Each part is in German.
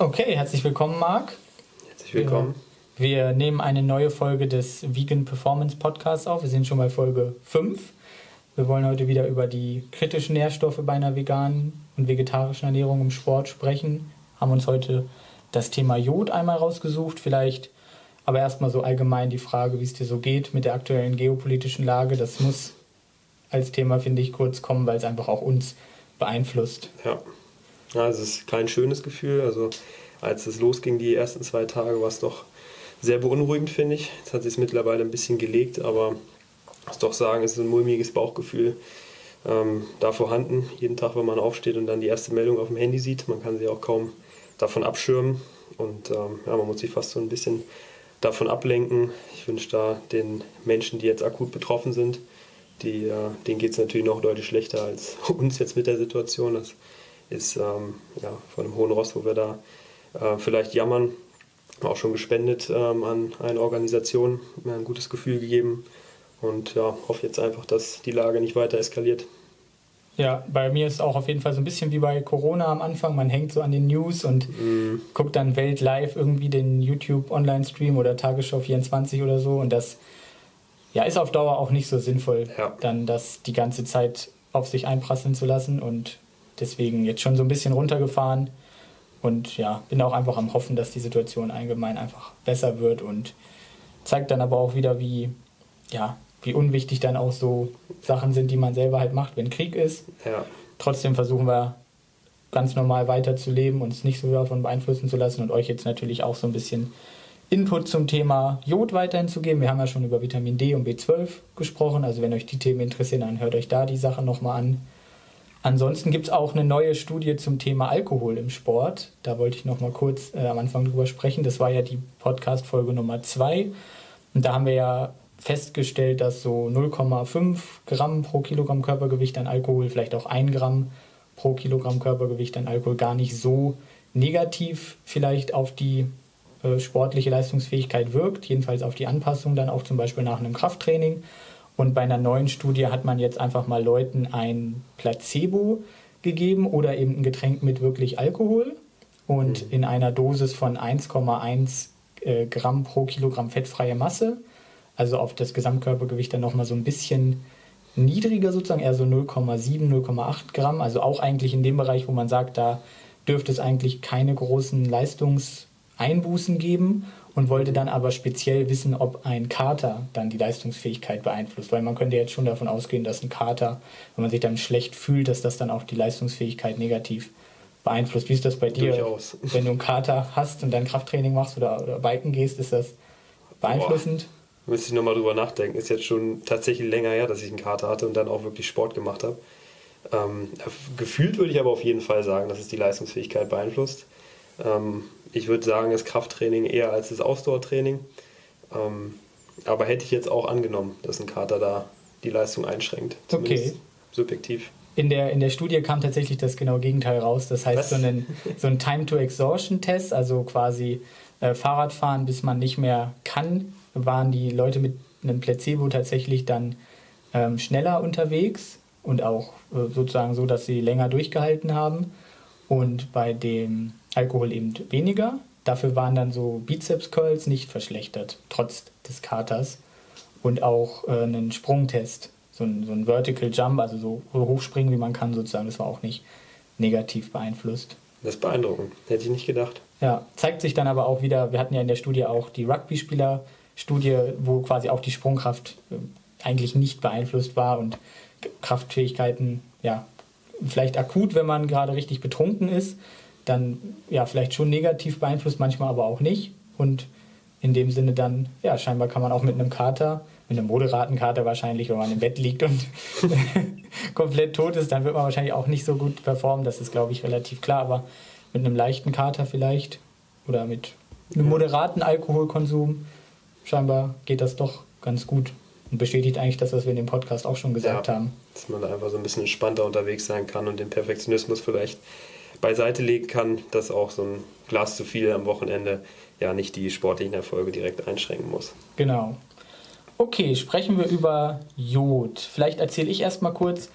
Okay, herzlich willkommen, Marc. Herzlich willkommen. Wir, wir, nehmen eine neue Folge des Vegan Performance Podcasts auf. Wir sind schon bei Folge 5. Wir wollen heute wieder über die kritischen Nährstoffe bei einer veganen und vegetarischen Ernährung im Sport sprechen. Haben uns heute das Thema Jod einmal rausgesucht. Vielleicht aber erstmal so allgemein die Frage, wie es dir so geht mit der aktuellen geopolitischen Lage. Das muss als Thema, finde ich, kurz kommen, weil es einfach auch uns beeinflusst. Ja. Ja, es ist kein schönes Gefühl. Also als es losging, die ersten zwei Tage, war es doch sehr beunruhigend, finde ich. Jetzt hat sich mittlerweile ein bisschen gelegt, aber ich muss doch sagen, es ist ein mulmiges Bauchgefühl ähm, da vorhanden. Jeden Tag, wenn man aufsteht und dann die erste Meldung auf dem Handy sieht, man kann sie auch kaum davon abschirmen. Und ähm, ja, man muss sich fast so ein bisschen davon ablenken. Ich wünsche da den Menschen, die jetzt akut betroffen sind, die, äh, denen geht es natürlich noch deutlich schlechter als uns jetzt mit der Situation. Das ist ähm, ja, von einem hohen Ross, wo wir da äh, vielleicht jammern. Auch schon gespendet ähm, an eine Organisation, mir ein gutes Gefühl gegeben und ja, hoffe jetzt einfach, dass die Lage nicht weiter eskaliert. Ja, bei mir ist auch auf jeden Fall so ein bisschen wie bei Corona am Anfang. Man hängt so an den News und mm. guckt dann Welt live irgendwie den YouTube Online-Stream oder Tagesschau 24 oder so. Und das ja, ist auf Dauer auch nicht so sinnvoll, ja. dann das die ganze Zeit auf sich einprasseln zu lassen. Und deswegen jetzt schon so ein bisschen runtergefahren. Und ja, bin auch einfach am Hoffen, dass die Situation allgemein einfach besser wird und zeigt dann aber auch wieder, wie, ja, wie unwichtig dann auch so Sachen sind, die man selber halt macht, wenn Krieg ist. Ja. Trotzdem versuchen wir ganz normal weiterzuleben, uns nicht so davon beeinflussen zu lassen und euch jetzt natürlich auch so ein bisschen Input zum Thema Jod weiterhin zu geben. Wir haben ja schon über Vitamin D und B12 gesprochen, also wenn euch die Themen interessieren, dann hört euch da die Sachen nochmal an. Ansonsten gibt es auch eine neue Studie zum Thema Alkohol im Sport. Da wollte ich nochmal kurz äh, am Anfang drüber sprechen. Das war ja die Podcast-Folge Nummer 2. Und da haben wir ja festgestellt, dass so 0,5 Gramm pro Kilogramm Körpergewicht an Alkohol, vielleicht auch 1 Gramm pro Kilogramm Körpergewicht an Alkohol gar nicht so negativ vielleicht auf die äh, sportliche Leistungsfähigkeit wirkt, jedenfalls auf die Anpassung dann auch zum Beispiel nach einem Krafttraining. Und bei einer neuen Studie hat man jetzt einfach mal Leuten ein Placebo gegeben oder eben ein Getränk mit wirklich Alkohol und mhm. in einer Dosis von 1,1 äh, Gramm pro Kilogramm fettfreie Masse also auf das Gesamtkörpergewicht dann nochmal so ein bisschen niedriger sozusagen, eher so 0,7, 0,8 Gramm. Also auch eigentlich in dem Bereich, wo man sagt, da dürfte es eigentlich keine großen Leistungseinbußen geben und wollte dann aber speziell wissen, ob ein Kater dann die Leistungsfähigkeit beeinflusst. Weil man könnte jetzt schon davon ausgehen, dass ein Kater, wenn man sich dann schlecht fühlt, dass das dann auch die Leistungsfähigkeit negativ beeinflusst. Wie ist das bei dir? Durchaus. Wenn du einen Kater hast und dann Krafttraining machst oder, oder Biken gehst, ist das beeinflussend? Boah müsste ich nochmal drüber nachdenken. Ist jetzt schon tatsächlich länger her, dass ich einen Kater hatte und dann auch wirklich Sport gemacht habe. Ähm, gefühlt würde ich aber auf jeden Fall sagen, dass es die Leistungsfähigkeit beeinflusst. Ähm, ich würde sagen, das Krafttraining eher als das Ausdauertraining. Ähm, aber hätte ich jetzt auch angenommen, dass ein Kater da die Leistung einschränkt. Zumindest okay. subjektiv. In der, in der Studie kam tatsächlich das genaue Gegenteil raus. Das heißt, so ein, so ein Time-to-Exhaustion-Test, also quasi äh, Fahrradfahren, bis man nicht mehr kann, waren die Leute mit einem Placebo tatsächlich dann ähm, schneller unterwegs und auch äh, sozusagen so, dass sie länger durchgehalten haben und bei dem Alkohol eben weniger. Dafür waren dann so Bizeps-Curls nicht verschlechtert, trotz des Katers. Und auch äh, einen Sprungtest, so ein, so ein Vertical Jump, also so hochspringen, wie man kann sozusagen, das war auch nicht negativ beeinflusst. Das ist beeindruckend, hätte ich nicht gedacht. Ja, zeigt sich dann aber auch wieder, wir hatten ja in der Studie auch die Rugby-Spieler Studie, wo quasi auch die Sprungkraft äh, eigentlich nicht beeinflusst war und Kraftfähigkeiten, ja, vielleicht akut, wenn man gerade richtig betrunken ist, dann ja, vielleicht schon negativ beeinflusst, manchmal aber auch nicht. Und in dem Sinne dann, ja, scheinbar kann man auch mit einem Kater, mit einem moderaten Kater wahrscheinlich, wenn man im Bett liegt und komplett tot ist, dann wird man wahrscheinlich auch nicht so gut performen. Das ist, glaube ich, relativ klar. Aber mit einem leichten Kater vielleicht oder mit einem moderaten Alkoholkonsum scheinbar geht das doch ganz gut und bestätigt eigentlich das, was wir in dem Podcast auch schon gesagt ja, haben. Dass man da einfach so ein bisschen entspannter unterwegs sein kann und den Perfektionismus vielleicht beiseite legen kann, dass auch so ein Glas zu viel am Wochenende ja nicht die sportlichen Erfolge direkt einschränken muss. Genau. Okay, sprechen wir über Jod. Vielleicht erzähle ich erstmal kurz,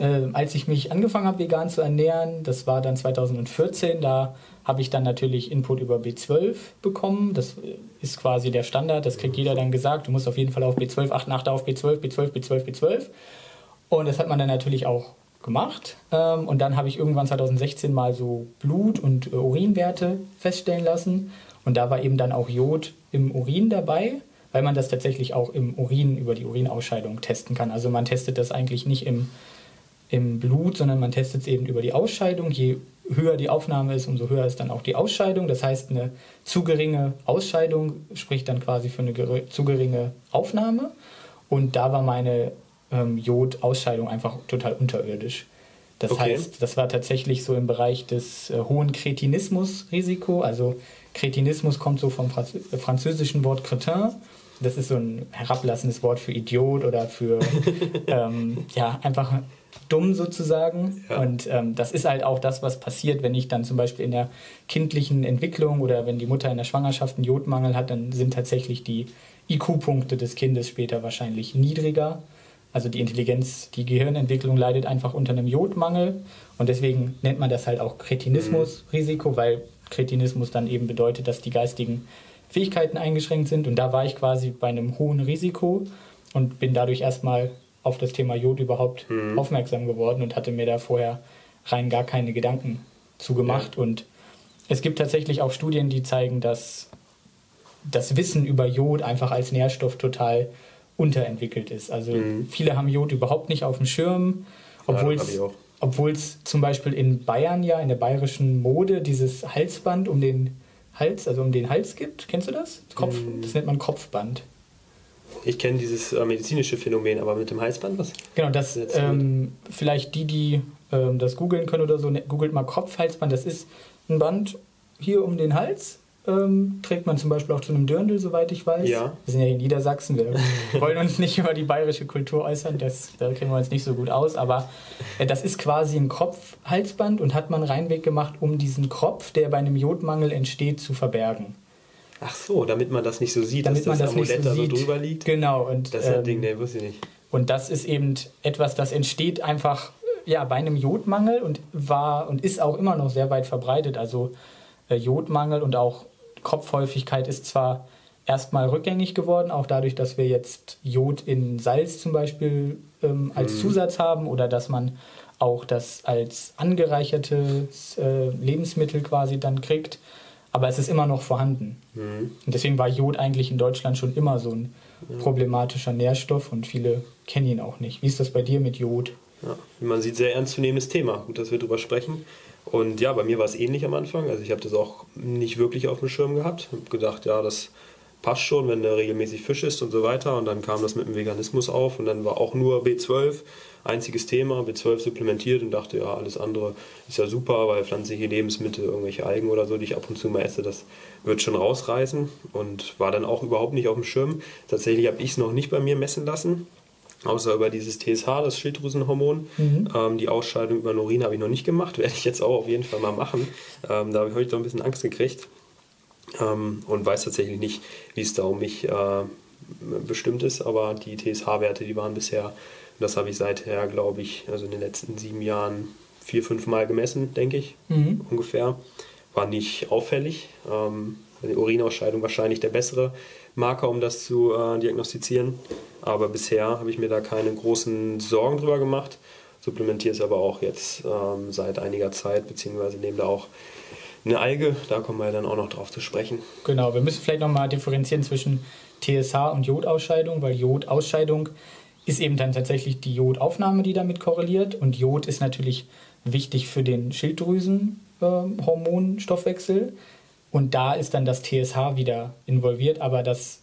Äh, als ich mich angefangen habe, vegan zu ernähren, das war dann 2014, da habe ich dann natürlich Input über B12 bekommen. Das ist quasi der Standard, das kriegt jeder dann gesagt. Du musst auf jeden Fall auf B12 achten, achte auf B12, B12, B12, B12. Und das hat man dann natürlich auch gemacht. Ähm, und dann habe ich irgendwann 2016 mal so Blut- und Urinwerte feststellen lassen. Und da war eben dann auch Jod im Urin dabei, weil man das tatsächlich auch im Urin über die Urinausscheidung testen kann. Also man testet das eigentlich nicht im, im Blut, sondern man testet es eben über die Ausscheidung. Je höher die Aufnahme ist, umso höher ist dann auch die Ausscheidung. Das heißt, eine zu geringe Ausscheidung spricht dann quasi für eine zu geringe Aufnahme. Und da war meine ähm, Jodausscheidung einfach total unterirdisch. Das okay. heißt, das war tatsächlich so im Bereich des äh, hohen Kretinismus-Risiko. Also Kretinismus kommt so vom Franz französischen Wort Cretin. Das ist so ein herablassendes Wort für Idiot oder für ähm, ja, einfach dumm sozusagen. Ja. Und ähm, das ist halt auch das, was passiert, wenn ich dann zum Beispiel in der kindlichen Entwicklung oder wenn die Mutter in der Schwangerschaft einen Jodmangel hat, dann sind tatsächlich die IQ-Punkte des Kindes später wahrscheinlich niedriger. Also die Intelligenz, die Gehirnentwicklung leidet einfach unter einem Jodmangel und deswegen nennt man das halt auch Kretinismus-Risiko, weil Kretinismus dann eben bedeutet, dass die geistigen Fähigkeiten eingeschränkt sind und da war ich quasi bei einem hohen Risiko und bin dadurch erstmal auf das Thema Jod überhaupt mhm. aufmerksam geworden und hatte mir da vorher rein gar keine Gedanken zugemacht. Ja. Und es gibt tatsächlich auch Studien, die zeigen, dass das Wissen über Jod einfach als Nährstoff total unterentwickelt ist. Also mhm. viele haben Jod überhaupt nicht auf dem Schirm, obwohl es obwohl es zum Beispiel in Bayern ja, in der bayerischen Mode, dieses Halsband um den Hals, also um den Hals gibt. Kennst du das? Kopf, mhm. Das nennt man Kopfband. Ich kenne dieses äh, medizinische Phänomen, aber mit dem Halsband was? Genau, das ähm, vielleicht die, die ähm, das googeln können oder so, ne, googelt mal Kopfhalsband. Das ist ein Band hier um den Hals. Ähm, trägt man zum Beispiel auch zu einem Dirndl, soweit ich weiß. Ja. Wir sind ja in Niedersachsen, wir wollen uns nicht über die bayerische Kultur äußern, das, da kennen wir uns nicht so gut aus, aber äh, das ist quasi ein Kopfhalsband und hat man reinweg gemacht, um diesen Kropf, der bei einem Jodmangel entsteht, zu verbergen. Ach so, damit man das nicht so sieht, damit dass das, das Amulett so da so drüber liegt. Genau. Und, das ist ein ähm, Ding, ne, wusste ich nicht. Und das ist eben etwas, das entsteht einfach ja, bei einem Jodmangel und war und ist auch immer noch sehr weit verbreitet. Also äh, Jodmangel und auch Kopfhäufigkeit ist zwar erstmal rückgängig geworden, auch dadurch, dass wir jetzt Jod in Salz zum Beispiel ähm, als mhm. Zusatz haben oder dass man auch das als angereichertes äh, Lebensmittel quasi dann kriegt aber es ist immer noch vorhanden. Mhm. Und deswegen war Jod eigentlich in Deutschland schon immer so ein problematischer Nährstoff und viele kennen ihn auch nicht. Wie ist das bei dir mit Jod? Ja, wie man sieht, sehr ernstzunehmendes Thema. Gut, dass wir darüber sprechen. Und ja, bei mir war es ähnlich am Anfang. Also ich habe das auch nicht wirklich auf dem Schirm gehabt. Ich habe gedacht, ja, das passt schon, wenn der regelmäßig Fisch isst und so weiter. Und dann kam das mit dem Veganismus auf und dann war auch nur B12 einziges Thema, B12 supplementiert und dachte, ja, alles andere ist ja super, weil pflanzliche Lebensmittel, irgendwelche Algen oder so, die ich ab und zu mal esse, das wird schon rausreißen und war dann auch überhaupt nicht auf dem Schirm. Tatsächlich habe ich es noch nicht bei mir messen lassen. Außer über dieses TSH, das Schilddrüsenhormon. Mhm. Ähm, die Ausscheidung über den Urin habe ich noch nicht gemacht, werde ich jetzt auch auf jeden Fall mal machen. Ähm, da habe ich noch ein bisschen Angst gekriegt ähm, und weiß tatsächlich nicht, wie es da um mich äh, bestimmt ist, aber die TSH-Werte, die waren bisher das habe ich seither, glaube ich, also in den letzten sieben Jahren vier, fünf Mal gemessen, denke ich, mhm. ungefähr. War nicht auffällig. Ähm, die Urinausscheidung wahrscheinlich der bessere Marker, um das zu äh, diagnostizieren. Aber bisher habe ich mir da keine großen Sorgen drüber gemacht. Supplementiere es aber auch jetzt ähm, seit einiger Zeit, beziehungsweise nehme da auch eine Alge. Da kommen wir dann auch noch drauf zu sprechen. Genau, wir müssen vielleicht nochmal differenzieren zwischen TSH und Jodausscheidung, weil Jodausscheidung ist eben dann tatsächlich die Jodaufnahme, die damit korreliert. Und Jod ist natürlich wichtig für den Schilddrüsenhormonstoffwechsel. Äh, und da ist dann das TSH wieder involviert, aber das,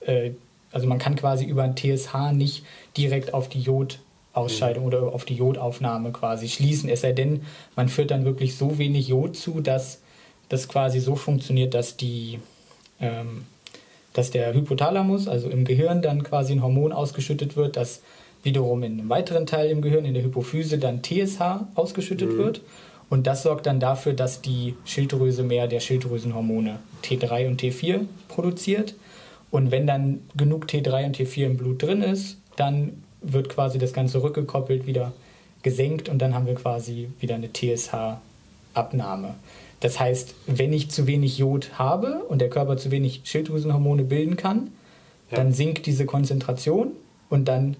äh, also man kann quasi über ein TSH nicht direkt auf die Jodausscheidung mhm. oder auf die Jodaufnahme quasi schließen. Es sei denn, man führt dann wirklich so wenig Jod zu, dass das quasi so funktioniert, dass die ähm, dass der Hypothalamus, also im Gehirn, dann quasi ein Hormon ausgeschüttet wird, das wiederum in einem weiteren Teil im Gehirn, in der Hypophyse, dann TSH ausgeschüttet mhm. wird. Und das sorgt dann dafür, dass die Schilddrüse mehr der Schilddrüsenhormone T3 und T4 produziert. Und wenn dann genug T3 und T4 im Blut drin ist, dann wird quasi das Ganze rückgekoppelt wieder gesenkt und dann haben wir quasi wieder eine TSH-Abnahme. Das heißt, wenn ich zu wenig Jod habe und der Körper zu wenig Schilddrüsenhormone bilden kann, ja. dann sinkt diese Konzentration und dann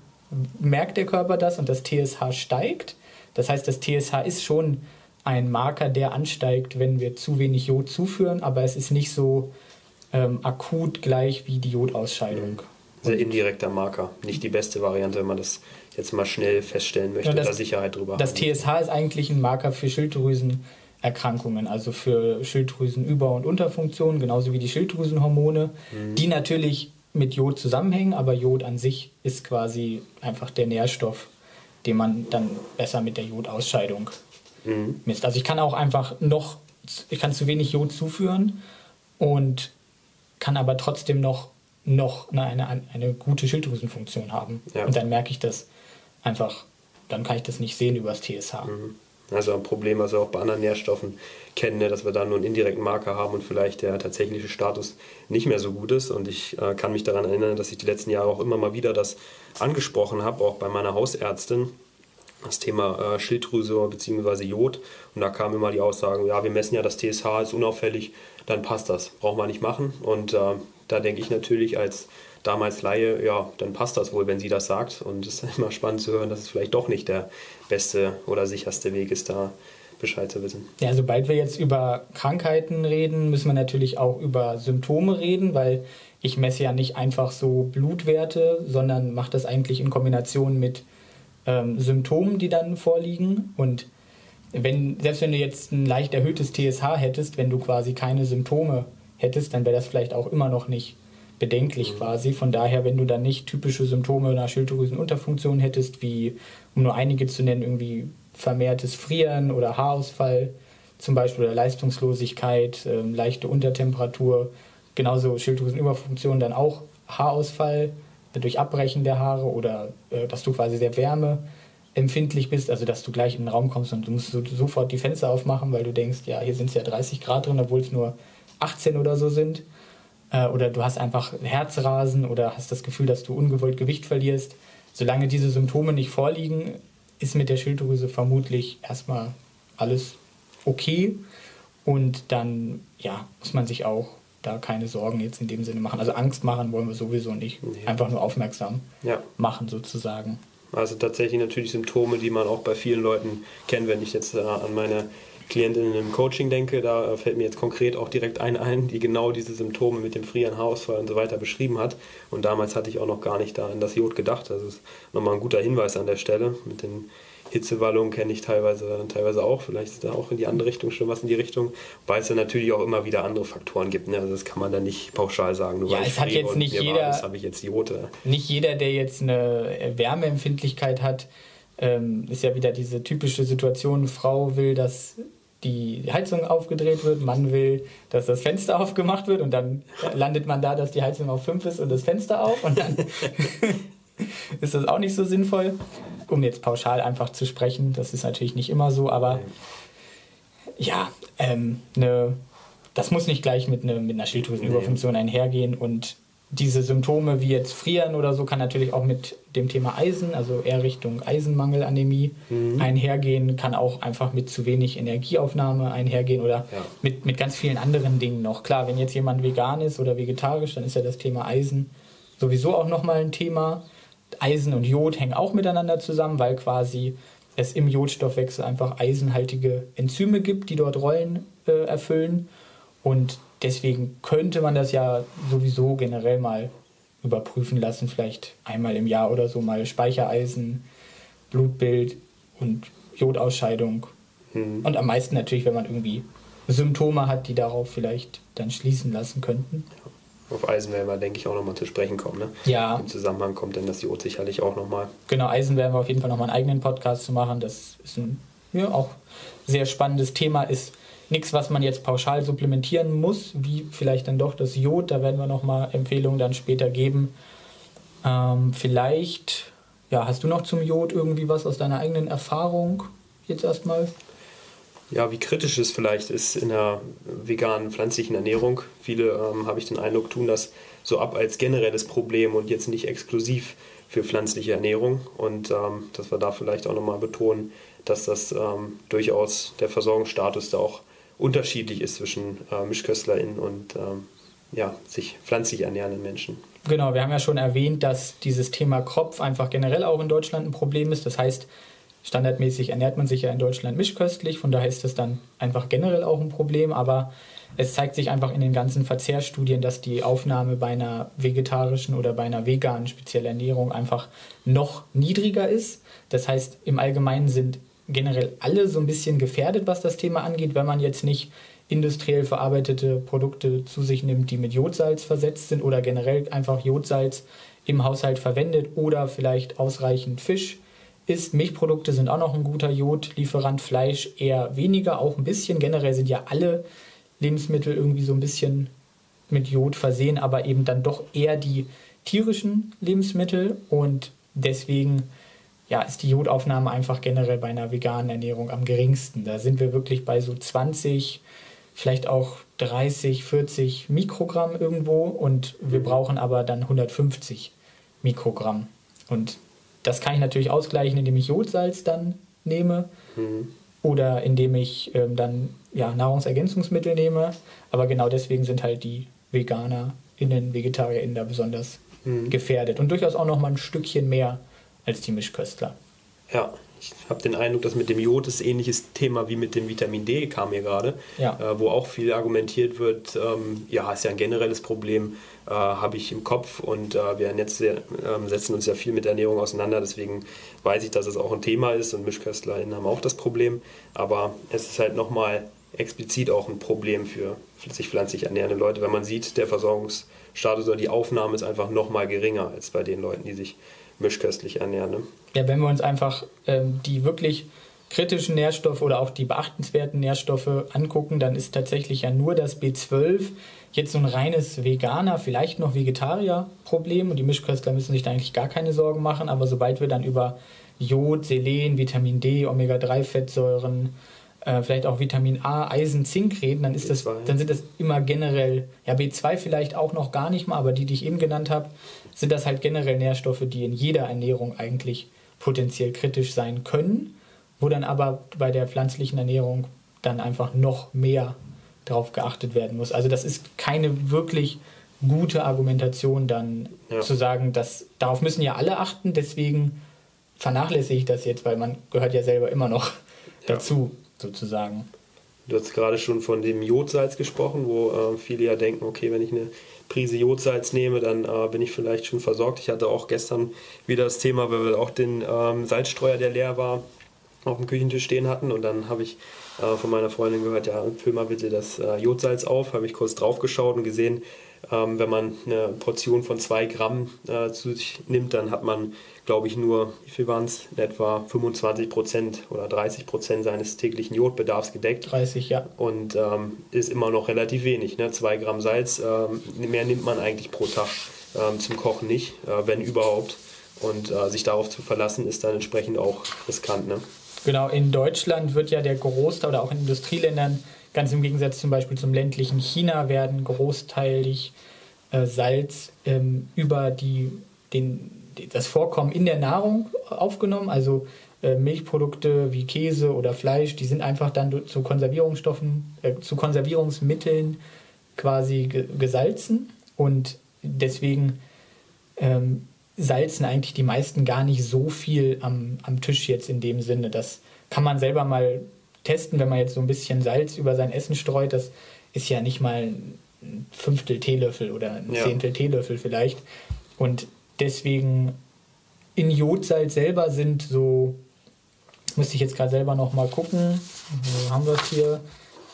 merkt der Körper das und das TSH steigt. Das heißt, das TSH ist schon ein Marker, der ansteigt, wenn wir zu wenig Jod zuführen, aber es ist nicht so ähm, akut gleich wie die Jodausscheidung. Sehr indirekter Marker, nicht die beste Variante, wenn man das jetzt mal schnell feststellen möchte, ja, das, da Sicherheit drüber Das haben. TSH ist eigentlich ein Marker für Schilddrüsenerkrankungen, also für Schilddrüsenüber- und Unterfunktionen, genauso wie die Schilddrüsenhormone, mhm. die natürlich mit Jod zusammenhängen, aber Jod an sich ist quasi einfach der Nährstoff, den man dann besser mit der Jodausscheidung mhm. misst. Also ich kann auch einfach noch, ich kann zu wenig Jod zuführen und kann aber trotzdem noch, noch eine, eine, eine gute Schilddrüsenfunktion haben. Ja. Und dann merke ich das einfach, dann kann ich das nicht sehen über das TSH. Mhm. Also ein Problem, was wir auch bei anderen Nährstoffen kennen, ne, dass wir da nur einen indirekten Marker haben und vielleicht der tatsächliche Status nicht mehr so gut ist. Und ich äh, kann mich daran erinnern, dass ich die letzten Jahre auch immer mal wieder das angesprochen habe, auch bei meiner Hausärztin, das Thema äh, Schilddrüse bzw. Jod. Und da kam immer die Aussage, ja, wir messen ja das TSH, ist unauffällig, dann passt das, braucht man nicht machen. Und äh, da denke ich natürlich als damals Laie, ja, dann passt das wohl, wenn sie das sagt. Und es ist immer spannend zu hören, dass es vielleicht doch nicht der beste oder sicherste Weg ist, da Bescheid zu wissen. Ja, sobald wir jetzt über Krankheiten reden, müssen wir natürlich auch über Symptome reden, weil ich messe ja nicht einfach so Blutwerte, sondern mache das eigentlich in Kombination mit ähm, Symptomen, die dann vorliegen. Und wenn, selbst wenn du jetzt ein leicht erhöhtes TSH hättest, wenn du quasi keine Symptome hättest, dann wäre das vielleicht auch immer noch nicht bedenklich mhm. quasi. Von daher, wenn du dann nicht typische Symptome einer Schilddrüsenunterfunktion hättest, wie, um nur einige zu nennen, irgendwie vermehrtes Frieren oder Haarausfall zum Beispiel oder Leistungslosigkeit, äh, leichte Untertemperatur, genauso Schilddrüsenüberfunktion, dann auch Haarausfall durch Abbrechen der Haare oder äh, dass du quasi sehr wärmeempfindlich bist, also dass du gleich in den Raum kommst und du musst so, sofort die Fenster aufmachen, weil du denkst, ja, hier sind es ja 30 Grad drin, obwohl es nur 18 oder so sind. Äh, oder du hast einfach Herzrasen oder hast das Gefühl, dass du ungewollt Gewicht verlierst. Solange diese Symptome nicht vorliegen, ist mit der Schilddrüse vermutlich erstmal alles okay. Und dann ja, muss man sich auch da keine Sorgen jetzt in dem Sinne machen. Also Angst machen wollen wir sowieso nicht. Nee. Einfach nur aufmerksam ja. machen sozusagen. Also tatsächlich natürlich Symptome, die man auch bei vielen Leuten kennt, wenn ich jetzt äh, an meine Klientinnen im Coaching denke, da fällt mir jetzt konkret auch direkt eine ein, die genau diese Symptome mit dem Frieren, Haarausfall und so weiter beschrieben hat. Und damals hatte ich auch noch gar nicht da an das Jod gedacht. Das ist nochmal ein guter Hinweis an der Stelle. Mit den Hitzewallungen kenne ich teilweise, teilweise auch. Vielleicht ist da auch in die andere Richtung schon was in die Richtung. Weil es dann natürlich auch immer wieder andere Faktoren gibt. Ne? Also das kann man dann nicht pauschal sagen. Nur ja, es hat jetzt nicht jeder. habe ich jetzt Jod. Nicht jeder, der jetzt eine Wärmeempfindlichkeit hat, ähm, ist ja wieder diese typische Situation, Frau will, dass die Heizung aufgedreht wird, Mann will, dass das Fenster aufgemacht wird und dann landet man da, dass die Heizung auf 5 ist und das Fenster auf und dann ist das auch nicht so sinnvoll. Um jetzt pauschal einfach zu sprechen, das ist natürlich nicht immer so, aber ja, ähm, ne, das muss nicht gleich mit, ne, mit einer Schilddrüsenüberfunktion einhergehen und diese Symptome wie jetzt Frieren oder so kann natürlich auch mit dem Thema Eisen, also eher Richtung Eisenmangelanämie mhm. einhergehen, kann auch einfach mit zu wenig Energieaufnahme einhergehen oder ja. mit, mit ganz vielen anderen Dingen noch. Klar, wenn jetzt jemand vegan ist oder vegetarisch, dann ist ja das Thema Eisen sowieso auch nochmal ein Thema. Eisen und Jod hängen auch miteinander zusammen, weil quasi es im Jodstoffwechsel einfach eisenhaltige Enzyme gibt, die dort Rollen äh, erfüllen. Und deswegen könnte man das ja sowieso generell mal überprüfen lassen, vielleicht einmal im Jahr oder so mal Speichereisen, Blutbild und Jodausscheidung. Mhm. Und am meisten natürlich, wenn man irgendwie Symptome hat, die darauf vielleicht dann schließen lassen könnten. Auf Eisen werden wir, denke ich, auch nochmal zu sprechen kommen. Ne? Ja. Im Zusammenhang kommt dann das Jod sicherlich auch nochmal. Genau, Eisen werden wir auf jeden Fall nochmal einen eigenen Podcast zu machen. Das ist ein ja, auch sehr spannendes Thema, ist nichts, was man jetzt pauschal supplementieren muss, wie vielleicht dann doch das Jod. Da werden wir nochmal Empfehlungen dann später geben. Ähm, vielleicht, ja, hast du noch zum Jod irgendwie was aus deiner eigenen Erfahrung jetzt erstmal? Ja, wie kritisch es vielleicht ist in der veganen pflanzlichen Ernährung. Viele, ähm, habe ich den Eindruck, tun das so ab als generelles Problem und jetzt nicht exklusiv für pflanzliche Ernährung. Und ähm, dass wir da vielleicht auch nochmal betonen, dass das ähm, durchaus der Versorgungsstatus da auch unterschiedlich ist zwischen äh, MischköstlerInnen und ähm, ja, sich pflanzlich ernährenden Menschen. Genau, wir haben ja schon erwähnt, dass dieses Thema Kropf einfach generell auch in Deutschland ein Problem ist. Das heißt, standardmäßig ernährt man sich ja in Deutschland mischköstlich, von daher ist das dann einfach generell auch ein Problem, aber es zeigt sich einfach in den ganzen Verzehrstudien, dass die Aufnahme bei einer vegetarischen oder bei einer veganen speziellen Ernährung einfach noch niedriger ist. Das heißt, im Allgemeinen sind generell alle so ein bisschen gefährdet, was das Thema angeht, wenn man jetzt nicht industriell verarbeitete Produkte zu sich nimmt, die mit Jodsalz versetzt sind oder generell einfach Jodsalz im Haushalt verwendet oder vielleicht ausreichend Fisch isst. Milchprodukte sind auch noch ein guter Jodlieferant, Fleisch eher weniger, auch ein bisschen. Generell sind ja alle Lebensmittel irgendwie so ein bisschen mit Jod versehen, aber eben dann doch eher die tierischen Lebensmittel und deswegen ja, ist die Jodaufnahme einfach generell bei einer veganen Ernährung am geringsten. Da sind wir wirklich bei so 20, vielleicht auch 30, 40 Mikrogramm irgendwo und wir brauchen aber dann 150 Mikrogramm. Und das kann ich natürlich ausgleichen, indem ich Jodsalz dann nehme. Mhm oder indem ich ähm, dann ja, Nahrungsergänzungsmittel nehme. Aber genau deswegen sind halt die VeganerInnen, VegetarierInnen da besonders mhm. gefährdet. Und durchaus auch noch mal ein Stückchen mehr als die Mischköstler. Ja, ich habe den Eindruck, dass mit dem Jod ist ähnliches Thema wie mit dem Vitamin D kam hier gerade, ja. äh, wo auch viel argumentiert wird, ähm, ja, ist ja ein generelles Problem, äh, habe ich im Kopf und äh, wir jetzt sehr, ähm, setzen uns ja viel mit Ernährung auseinander, deswegen weiß ich, dass es auch ein Thema ist und MischköstlerInnen haben auch das Problem, aber es ist halt nochmal explizit auch ein Problem für sich pflanzlich ernährende Leute, wenn man sieht, der Versorgungsstatus oder die Aufnahme ist einfach nochmal geringer als bei den Leuten, die sich mischköstlich ernähren. Ne? Ja, wenn wir uns einfach ähm, die wirklich kritischen Nährstoffe oder auch die beachtenswerten Nährstoffe angucken, dann ist tatsächlich ja nur das B12 jetzt so ein reines Veganer, vielleicht noch Vegetarier-Problem und die Mischköstler müssen sich da eigentlich gar keine Sorgen machen, aber sobald wir dann über Jod, Selen, Vitamin D, Omega-3-Fettsäuren, äh, vielleicht auch Vitamin A, Eisen, Zink reden, dann, ist das, dann sind das immer generell, ja B2 vielleicht auch noch gar nicht mal, aber die, die ich eben genannt habe, sind das halt generell Nährstoffe, die in jeder Ernährung eigentlich potenziell kritisch sein können, wo dann aber bei der pflanzlichen Ernährung dann einfach noch mehr drauf geachtet werden muss. Also das ist keine wirklich gute Argumentation dann ja. zu sagen, dass darauf müssen ja alle achten, deswegen vernachlässige ich das jetzt, weil man gehört ja selber immer noch ja. dazu, sozusagen. Du hast gerade schon von dem Jodsalz gesprochen, wo äh, viele ja denken, okay, wenn ich eine Prise Jodsalz nehme, dann äh, bin ich vielleicht schon versorgt. Ich hatte auch gestern wieder das Thema, weil wir auch den ähm, Salzstreuer, der leer war, auf dem Küchentisch stehen hatten und dann habe ich äh, von meiner Freundin gehört, ja, füll mal bitte das äh, Jodsalz auf, habe ich kurz drauf geschaut und gesehen, ähm, wenn man eine Portion von zwei Gramm äh, zu sich nimmt, dann hat man, glaube ich, nur, wie viel waren es? Etwa 25 Prozent oder 30 Prozent seines täglichen Jodbedarfs gedeckt. 30, ja. Und ähm, ist immer noch relativ wenig. Ne? Zwei Gramm Salz, ähm, mehr nimmt man eigentlich pro Tag ähm, zum Kochen nicht, äh, wenn überhaupt. Und äh, sich darauf zu verlassen, ist dann entsprechend auch riskant. Ne? Genau, in Deutschland wird ja der Großteil oder auch in Industrieländern Ganz im Gegensatz zum Beispiel zum ländlichen China werden großteilig äh, Salz ähm, über die, den, das Vorkommen in der Nahrung aufgenommen. Also äh, Milchprodukte wie Käse oder Fleisch, die sind einfach dann zu Konservierungsstoffen, äh, zu Konservierungsmitteln quasi ge gesalzen. Und deswegen ähm, salzen eigentlich die meisten gar nicht so viel am, am Tisch jetzt in dem Sinne. Das kann man selber mal testen, wenn man jetzt so ein bisschen Salz über sein Essen streut. Das ist ja nicht mal ein Fünftel Teelöffel oder ein ja. Zehntel Teelöffel vielleicht. Und deswegen in Jodsalz selber sind so, müsste ich jetzt gerade selber noch mal gucken, wo haben wir es hier?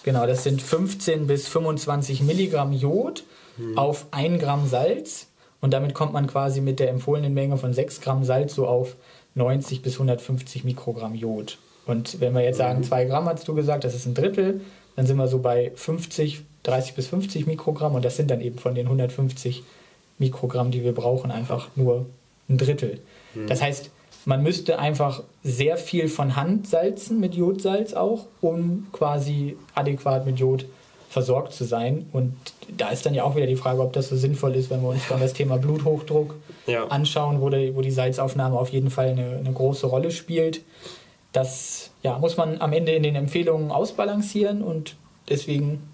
Genau, das sind 15 bis 25 Milligramm Jod hm. auf 1 Gramm Salz. Und damit kommt man quasi mit der empfohlenen Menge von 6 Gramm Salz so auf 90 bis 150 Mikrogramm Jod. Und wenn wir jetzt sagen, 2 mhm. Gramm hast du gesagt, das ist ein Drittel, dann sind wir so bei 50, 30 bis 50 Mikrogramm und das sind dann eben von den 150 Mikrogramm, die wir brauchen, einfach nur ein Drittel. Mhm. Das heißt, man müsste einfach sehr viel von Hand salzen mit Jodsalz auch, um quasi adäquat mit Jod versorgt zu sein. Und da ist dann ja auch wieder die Frage, ob das so sinnvoll ist, wenn wir uns dann das Thema Bluthochdruck ja. anschauen, wo die, wo die Salzaufnahme auf jeden Fall eine, eine große Rolle spielt. Das ja, muss man am Ende in den Empfehlungen ausbalancieren und deswegen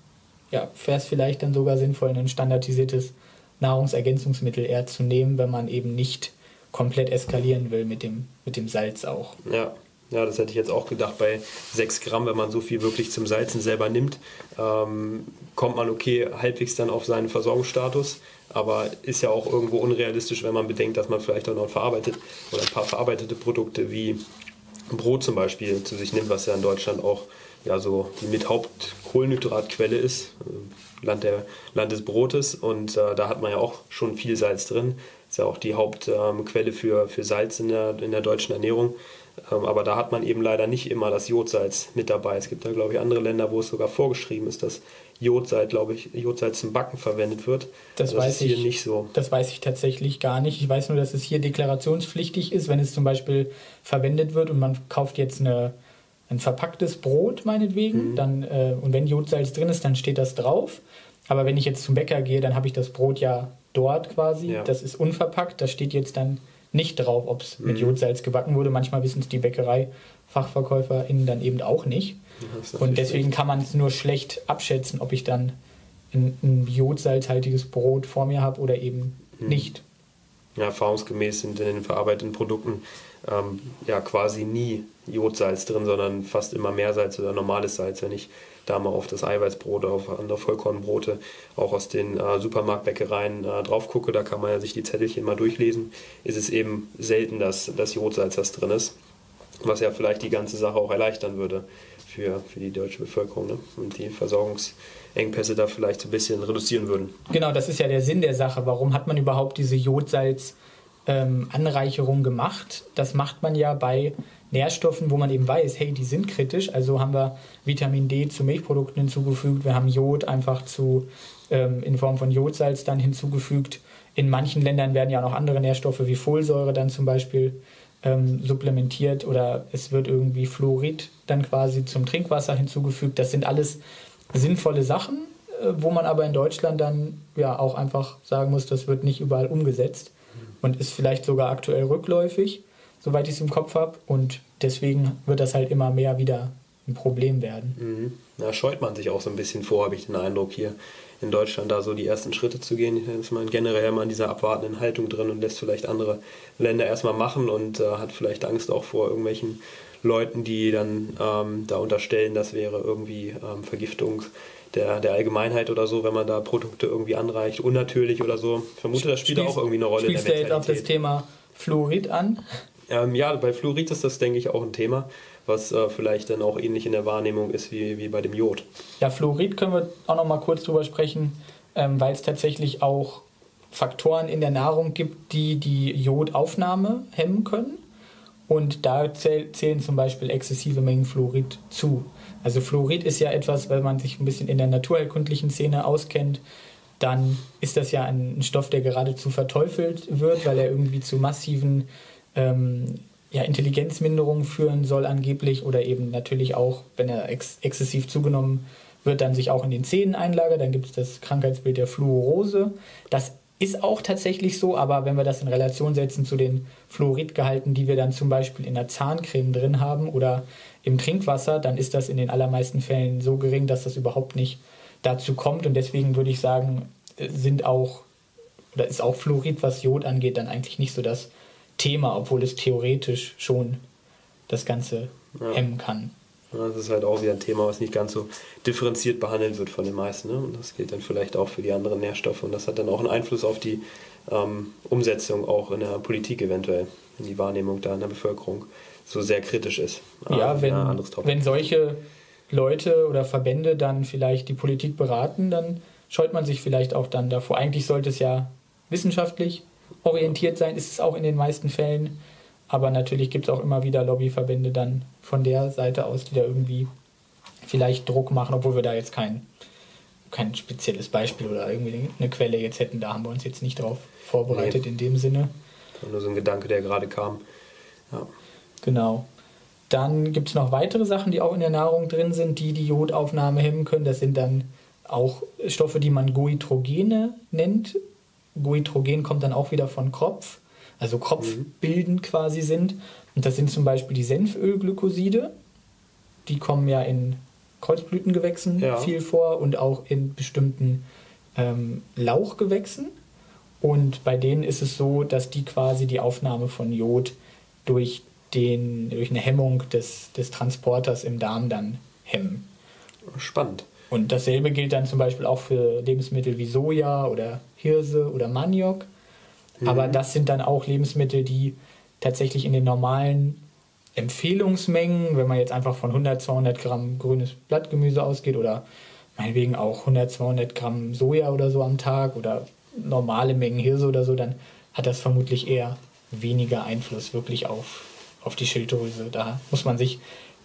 ja, wäre es vielleicht dann sogar sinnvoll, ein standardisiertes Nahrungsergänzungsmittel eher zu nehmen, wenn man eben nicht komplett eskalieren will mit dem, mit dem Salz auch. Ja. Ja, das hätte ich jetzt auch gedacht. Bei 6 Gramm, wenn man so viel wirklich zum Salzen selber nimmt, ähm, kommt man okay halbwegs dann auf seinen Versorgungsstatus. Aber ist ja auch irgendwo unrealistisch, wenn man bedenkt, dass man vielleicht auch noch verarbeitet oder ein paar verarbeitete Produkte wie Brot zum Beispiel zu sich nimmt, was ja in Deutschland auch ja, so die mit Hauptkohlenhydratquelle ist. Land, der, Land des Brotes und äh, da hat man ja auch schon viel Salz drin. Ist ja auch die Hauptquelle ähm, für, für Salz in der, in der deutschen Ernährung. Ähm, aber da hat man eben leider nicht immer das Jodsalz mit dabei. Es gibt da, glaube ich, andere Länder, wo es sogar vorgeschrieben ist, dass Jodsalz, glaube ich, Jodsalz zum Backen verwendet wird. Das, das weiß ist hier ich, nicht so. Das weiß ich tatsächlich gar nicht. Ich weiß nur, dass es hier deklarationspflichtig ist, wenn es zum Beispiel verwendet wird und man kauft jetzt eine, ein verpacktes Brot, meinetwegen, mhm. dann, äh, und wenn Jodsalz drin ist, dann steht das drauf. Aber wenn ich jetzt zum Bäcker gehe, dann habe ich das Brot ja dort quasi. Ja. Das ist unverpackt. Da steht jetzt dann nicht drauf, ob es mit mhm. Jodsalz gebacken wurde. Manchmal wissen es die BäckereifachverkäuferInnen dann eben auch nicht. Und deswegen kann man es nur schlecht abschätzen, ob ich dann ein, ein jodsalzhaltiges Brot vor mir habe oder eben mhm. nicht. Ja, erfahrungsgemäß sind in den verarbeiteten Produkten ähm, ja quasi nie Jodsalz drin, sondern fast immer Meersalz oder normales Salz. Wenn ich da mal auf das Eiweißbrot, auf andere Vollkornbrote, auch aus den äh, Supermarktbäckereien äh, drauf gucke, da kann man ja sich die Zettelchen mal durchlesen, ist es eben selten, dass das Jodsalz das drin ist. Was ja vielleicht die ganze Sache auch erleichtern würde für, für die deutsche Bevölkerung ne? und die Versorgungsengpässe da vielleicht ein bisschen reduzieren würden. Genau, das ist ja der Sinn der Sache. Warum hat man überhaupt diese Jodsalz-Anreicherung ähm, gemacht? Das macht man ja bei Nährstoffen, wo man eben weiß, hey, die sind kritisch. Also haben wir Vitamin D zu Milchprodukten hinzugefügt, wir haben Jod einfach zu, ähm, in Form von Jodsalz dann hinzugefügt. In manchen Ländern werden ja noch andere Nährstoffe wie Folsäure dann zum Beispiel ähm, supplementiert oder es wird irgendwie Fluorid dann quasi zum Trinkwasser hinzugefügt. Das sind alles sinnvolle Sachen, äh, wo man aber in Deutschland dann ja auch einfach sagen muss, das wird nicht überall umgesetzt und ist vielleicht sogar aktuell rückläufig soweit ich es im Kopf habe. Und deswegen wird das halt immer mehr wieder ein Problem werden. Mhm. Da scheut man sich auch so ein bisschen vor, habe ich den Eindruck, hier in Deutschland da so die ersten Schritte zu gehen. Da ist man generell immer in dieser abwartenden Haltung drin und lässt vielleicht andere Länder erstmal machen und äh, hat vielleicht Angst auch vor irgendwelchen Leuten, die dann ähm, da unterstellen, das wäre irgendwie ähm, Vergiftung der, der Allgemeinheit oder so, wenn man da Produkte irgendwie anreicht, unnatürlich oder so. Ich vermute, das spielt Spielst, auch irgendwie eine Rolle. Spielst in der du jetzt auf das Thema Fluorid an? Ähm, ja, bei Fluorid ist das, denke ich, auch ein Thema, was äh, vielleicht dann auch ähnlich in der Wahrnehmung ist wie, wie bei dem Jod. Ja, Fluorid können wir auch noch mal kurz drüber sprechen, ähm, weil es tatsächlich auch Faktoren in der Nahrung gibt, die die Jodaufnahme hemmen können. Und da zählen zum Beispiel exzessive Mengen Fluorid zu. Also Fluorid ist ja etwas, wenn man sich ein bisschen in der naturheilkundlichen Szene auskennt, dann ist das ja ein Stoff, der geradezu verteufelt wird, weil er irgendwie zu massiven ähm, ja, Intelligenzminderung führen soll angeblich oder eben natürlich auch, wenn er ex exzessiv zugenommen wird, dann sich auch in den Zähnen einlagert. Dann gibt es das Krankheitsbild der Fluorose. Das ist auch tatsächlich so, aber wenn wir das in Relation setzen zu den Fluoridgehalten, die wir dann zum Beispiel in der Zahncreme drin haben oder im Trinkwasser, dann ist das in den allermeisten Fällen so gering, dass das überhaupt nicht dazu kommt. Und deswegen würde ich sagen, sind auch oder ist auch Fluorid, was Jod angeht, dann eigentlich nicht so das Thema, obwohl es theoretisch schon das Ganze ja. hemmen kann. Das ist halt auch wieder ein Thema, was nicht ganz so differenziert behandelt wird von den meisten. Ne? Und das gilt dann vielleicht auch für die anderen Nährstoffe. Und das hat dann auch einen Einfluss auf die ähm, Umsetzung auch in der Politik eventuell, in die Wahrnehmung da in der Bevölkerung so sehr kritisch ist. Ja, ähm, wenn, ja, wenn solche Leute oder Verbände dann vielleicht die Politik beraten, dann scheut man sich vielleicht auch dann davor. Eigentlich sollte es ja wissenschaftlich orientiert sein, ist es auch in den meisten Fällen. Aber natürlich gibt es auch immer wieder Lobbyverbände dann von der Seite aus, die da irgendwie vielleicht Druck machen, obwohl wir da jetzt kein, kein spezielles Beispiel oder irgendwie eine Quelle jetzt hätten. Da haben wir uns jetzt nicht drauf vorbereitet nee. in dem Sinne. Nur so ein Gedanke, der gerade kam. Ja. Genau. Dann gibt es noch weitere Sachen, die auch in der Nahrung drin sind, die die Jodaufnahme hemmen können. Das sind dann auch Stoffe, die man Goitrogene nennt. Goitrogen kommt dann auch wieder von Kropf, also Kropfbildend quasi sind. Und das sind zum Beispiel die Senfölglykoside. Die kommen ja in Kreuzblütengewächsen Ja. viel vor und auch in bestimmten ähm, Lauchgewächsen. Und bei denen ist es so, dass die quasi die Aufnahme von Jod durch, den, durch eine Hemmung des, des Transporters im Darm dann hemmen. Spannend. Und dasselbe gilt dann zum Beispiel auch für Lebensmittel wie Soja oder Hirse oder Maniok. Aber das sind dann auch Lebensmittel, die tatsächlich in den normalen Empfehlungsmengen, wenn man jetzt einfach von 100, 200 Gramm grünes Blattgemüse ausgeht oder meinetwegen auch 100, 200 Gramm Soja oder so am Tag oder normale Mengen Hirse oder so, dann hat das vermutlich eher weniger Einfluss wirklich auf, auf die Schilddrüse. Da muss man sich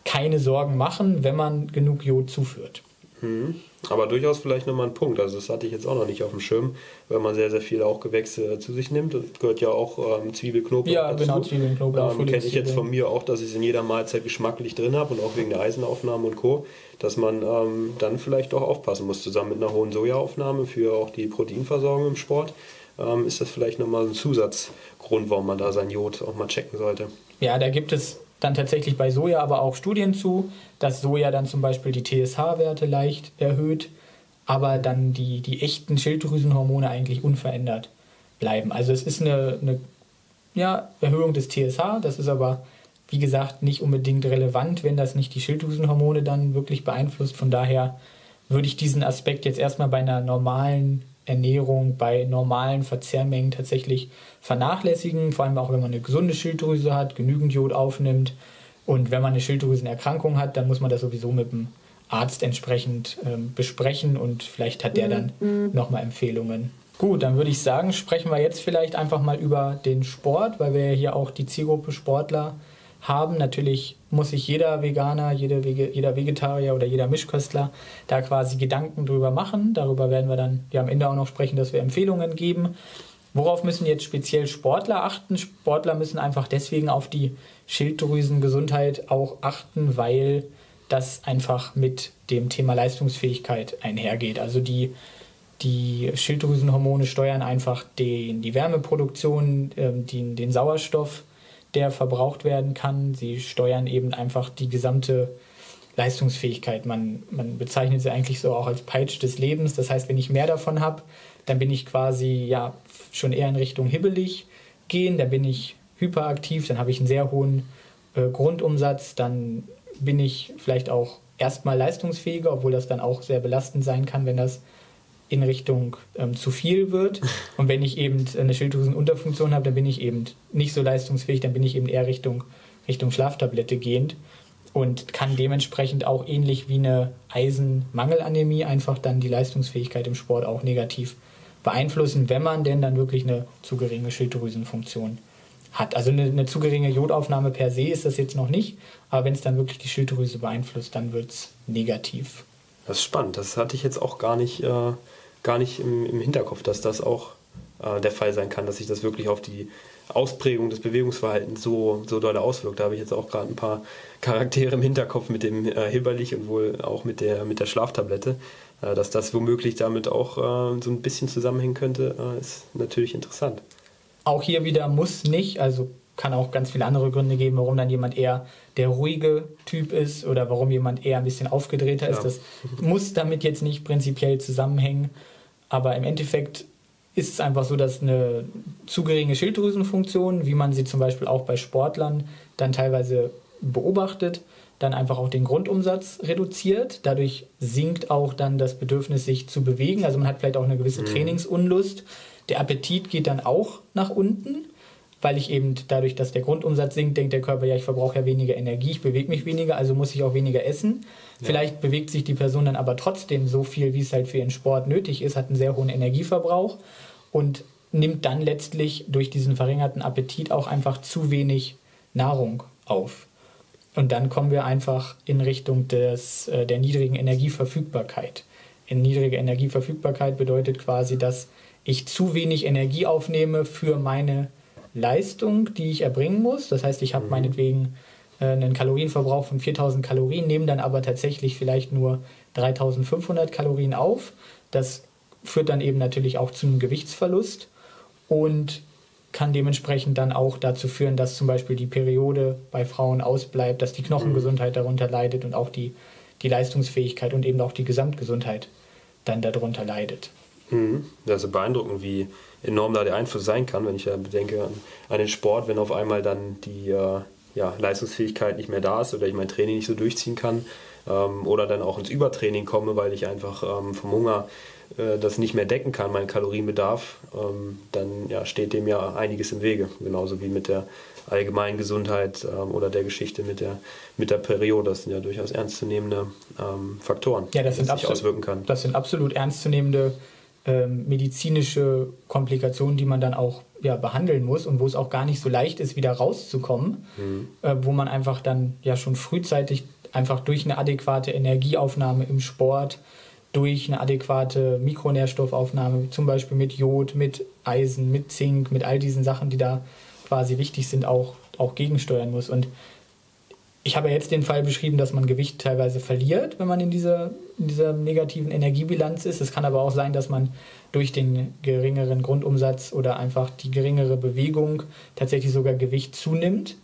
keine Sorgen machen, wenn man genug Jod zuführt. Mhm. Aber durchaus vielleicht nochmal ein Punkt. Also das hatte ich jetzt auch noch nicht auf dem Schirm, wenn man sehr, sehr viel auch Gewächse zu sich nimmt. Und gehört ja auch ähm, Zwiebel, Knoblauch Ja, dazu. genau, Zwiebeln, Knoblauch, Ähm, Kenne ich jetzt von mir auch, dass ich es in jeder Mahlzeit geschmacklich drin habe und auch wegen der Eisenaufnahme und Co., dass man ähm, dann vielleicht auch aufpassen muss. Zusammen mit einer hohen Sojaaufnahme für auch die Proteinversorgung im Sport ähm, ist das vielleicht nochmal ein Zusatzgrund, warum man da sein Jod auch mal checken sollte. Ja, da gibt es dann tatsächlich bei Soja aber auch Studien zu, dass Soja dann zum Beispiel die TSH-Werte leicht erhöht, aber dann die, die echten Schilddrüsenhormone eigentlich unverändert bleiben. Also es ist eine, eine ja, Erhöhung des TSH, das ist aber wie gesagt nicht unbedingt relevant, wenn das nicht die Schilddrüsenhormone dann wirklich beeinflusst. Von daher würde ich diesen Aspekt jetzt erstmal bei einer normalen Ernährung, bei normalen Verzehrmengen tatsächlich vernachlässigen, vor allem auch wenn man eine gesunde Schilddrüse hat, genügend Jod aufnimmt. Und wenn man eine Schilddrüsenerkrankung hat, dann muss man das sowieso mit dem Arzt entsprechend ähm, besprechen. Und vielleicht hat der dann nochmal Empfehlungen. Gut, dann würde ich sagen, sprechen wir jetzt vielleicht einfach mal über den Sport, weil wir ja hier auch die Zielgruppe Sportler haben. Natürlich muss sich jeder Veganer, jede Wege, jeder Vegetarier oder jeder Mischköstler da quasi Gedanken drüber machen. Darüber werden wir dann ja am Ende auch noch sprechen, dass wir Empfehlungen geben. Worauf müssen jetzt speziell Sportler achten? Sportler müssen einfach deswegen auf die Schilddrüsengesundheit auch achten, weil das einfach mit dem Thema Leistungsfähigkeit einhergeht. Also die, die Schilddrüsenhormone steuern einfach den, die Wärmeproduktion, ähm, den, den Sauerstoff, der verbraucht werden kann. Sie steuern eben einfach die gesamte Leistungsfähigkeit. Man, man bezeichnet sie eigentlich so auch als Peitsch des Lebens. Das heißt, wenn ich mehr davon habe, dann bin ich quasi ja schon eher in Richtung hibbelig gehen, dann bin ich hyperaktiv, dann habe ich einen sehr hohen äh, Grundumsatz, dann bin ich vielleicht auch erstmal leistungsfähiger, obwohl das dann auch sehr belastend sein kann, wenn das in Richtung ähm, zu viel wird. Und wenn ich eben eine Schilddrüsenunterfunktion habe, dann bin ich eben nicht so leistungsfähig, dann bin ich eben eher Richtung, Richtung Schlaftablette gehend und kann dementsprechend auch ähnlich wie eine Eisenmangelanämie einfach dann die Leistungsfähigkeit im Sport auch negativ beeinflussen, wenn man denn dann wirklich eine zu geringe Schilddrüsenfunktion hat. Also eine, eine zu geringe Jodaufnahme per se ist das jetzt noch nicht, aber wenn es dann wirklich die Schilddrüse beeinflusst, dann wird es negativ. Das ist spannend. Das hatte ich jetzt auch gar nicht, äh, gar nicht im, im Hinterkopf, dass das auch äh, der Fall sein kann, dass sich das wirklich auf die Ausprägung des Bewegungsverhaltens so, so doll auswirkt. Da habe ich jetzt auch gerade ein paar Charaktere im Hinterkopf mit dem äh, Hibberlich und wohl auch mit der, mit der Schlaftablette. Äh, dass das womöglich damit auch äh, so ein bisschen zusammenhängen könnte, äh, ist natürlich interessant. Auch hier wieder muss nicht, also kann auch ganz viele andere Gründe geben, warum dann jemand eher der ruhige Typ ist oder warum jemand eher ein bisschen aufgedrehter ist. Ja. Das muss damit jetzt nicht prinzipiell zusammenhängen. Aber im Endeffekt ist es einfach so, dass eine zu geringe Schilddrüsenfunktion, wie man sie zum Beispiel auch bei Sportlern dann teilweise beobachtet, dann einfach auch den Grundumsatz reduziert. Dadurch sinkt auch dann das Bedürfnis, sich zu bewegen. Also man hat vielleicht auch eine gewisse Trainingsunlust. Der Appetit geht dann auch nach unten, weil ich eben dadurch, dass der Grundumsatz sinkt, denkt der Körper, ja, ich verbrauche ja weniger Energie, ich bewege mich weniger, also muss ich auch weniger essen. Vielleicht bewegt sich die Person dann aber trotzdem so viel, wie es halt für ihren Sport nötig ist, hat einen sehr hohen Energieverbrauch und nimmt dann letztlich durch diesen verringerten Appetit auch einfach zu wenig Nahrung auf. Und dann kommen wir einfach in Richtung des, äh, der niedrigen Energieverfügbarkeit. In niedrige Energieverfügbarkeit bedeutet quasi, dass ich zu wenig Energie aufnehme für meine Leistung, die ich erbringen muss. Das heißt, ich habe mhm. meinetwegen äh, einen Kalorienverbrauch von 4000 Kalorien, nehme dann aber tatsächlich vielleicht nur 3500 Kalorien auf. Das führt dann eben natürlich auch zu einem Gewichtsverlust und kann dementsprechend dann auch dazu führen, dass zum Beispiel die Periode bei Frauen ausbleibt, dass die Knochengesundheit darunter leidet und auch die, die Leistungsfähigkeit und eben auch die Gesamtgesundheit dann darunter leidet. Mhm. Das ist beeindruckend, wie enorm da der Einfluss sein kann, wenn ich ja bedenke an, an den Sport, wenn auf einmal dann die äh, ja, Leistungsfähigkeit nicht mehr da ist oder ich mein Training nicht so durchziehen kann ähm, oder dann auch ins Übertraining komme, weil ich einfach ähm, vom Hunger äh, das nicht mehr decken kann, meinen Kalorienbedarf, ähm, dann ja, steht dem ja einiges im Wege. Genauso wie mit der allgemeinen Gesundheit ähm, oder der Geschichte mit der, mit der Periode. Das sind ja durchaus ernstzunehmende ähm, Faktoren, ja, das die sich auswirken kann. Das sind absolut ernstzunehmende ähm, medizinische Komplikationen, die man dann auch ja, behandeln muss und wo es auch gar nicht so leicht ist, wieder rauszukommen, mhm. äh, wo man einfach dann ja schon frühzeitig einfach durch eine adäquate Energieaufnahme im Sport, durch eine adäquate Mikronährstoffaufnahme, zum Beispiel mit Jod, mit Eisen, mit Zink, mit all diesen Sachen, die da quasi wichtig sind, auch, auch gegensteuern muss. Und ich habe jetzt den Fall beschrieben, dass man Gewicht teilweise verliert, wenn man in dieser, in dieser negativen Energiebilanz ist. Es kann aber auch sein, dass man durch den geringeren Grundumsatz oder einfach die geringere Bewegung tatsächlich sogar Gewicht zunimmt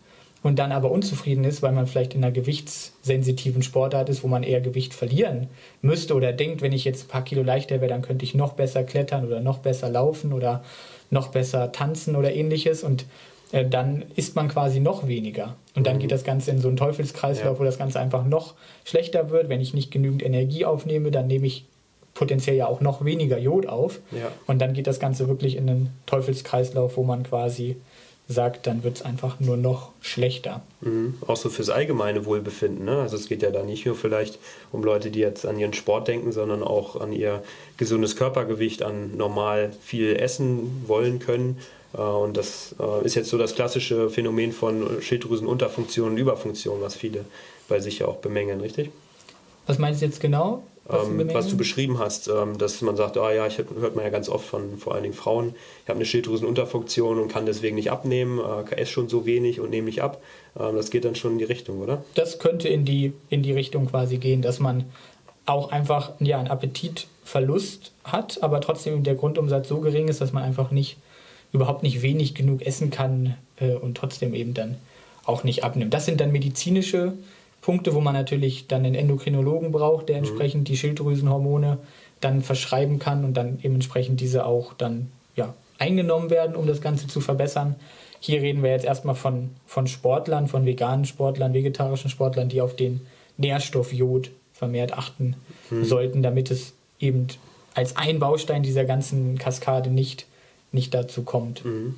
und dann aber unzufrieden ist, weil man vielleicht in einer gewichtssensitiven Sportart ist, wo man eher Gewicht verlieren müsste oder denkt, wenn ich jetzt ein paar Kilo leichter wäre, dann könnte ich noch besser klettern oder noch besser laufen oder noch besser tanzen oder ähnliches und äh, dann isst man quasi noch weniger. Und dann geht das Ganze in so einen Teufelskreislauf, ja. wo das Ganze einfach noch schlechter wird. Wenn ich nicht genügend Energie aufnehme, dann nehme ich potenziell ja auch noch weniger Jod auf. Ja. Und dann geht das Ganze wirklich in einen Teufelskreislauf, wo man quasi sagt, dann wird es einfach nur noch schlechter. Mhm. Auch so fürs allgemeine Wohlbefinden. Ne? Also es geht ja da nicht nur vielleicht um Leute, die jetzt an ihren Sport denken, sondern auch an ihr gesundes Körpergewicht, an normal viel essen wollen können. Äh, und das äh, ist jetzt so das klassische Phänomen von Schilddrüsenunterfunktion und Überfunktion, was viele bei sich ja auch bemängeln, richtig? Was meinst du jetzt genau? Was, ähm, was, du beschrieben hast, ähm, dass man sagt, ah ja, ich hört man ja ganz oft von vor allen Dingen Frauen, ich habe eine Schilddrüsenunterfunktion und kann deswegen nicht abnehmen, äh, esse schon so wenig und nehme nicht ab. Ähm, das geht dann schon in die Richtung, oder? Das könnte in die, in die Richtung quasi gehen, dass man auch einfach ja, einen Appetitverlust hat, aber trotzdem der Grundumsatz so gering ist, dass man einfach nicht überhaupt nicht wenig genug essen kann äh, und trotzdem eben dann auch nicht abnimmt. Das sind dann medizinische Punkte, wo man natürlich dann einen Endokrinologen braucht, der mhm. entsprechend die Schilddrüsenhormone dann verschreiben kann und dann eben entsprechend diese auch dann ja, eingenommen werden, um das Ganze zu verbessern. Hier reden wir jetzt erstmal von, von Sportlern, von veganen Sportlern, vegetarischen Sportlern, die auf den Nährstoff Jod vermehrt achten mhm. sollten, damit es eben als ein Baustein dieser ganzen Kaskade nicht, nicht dazu kommt. Mhm.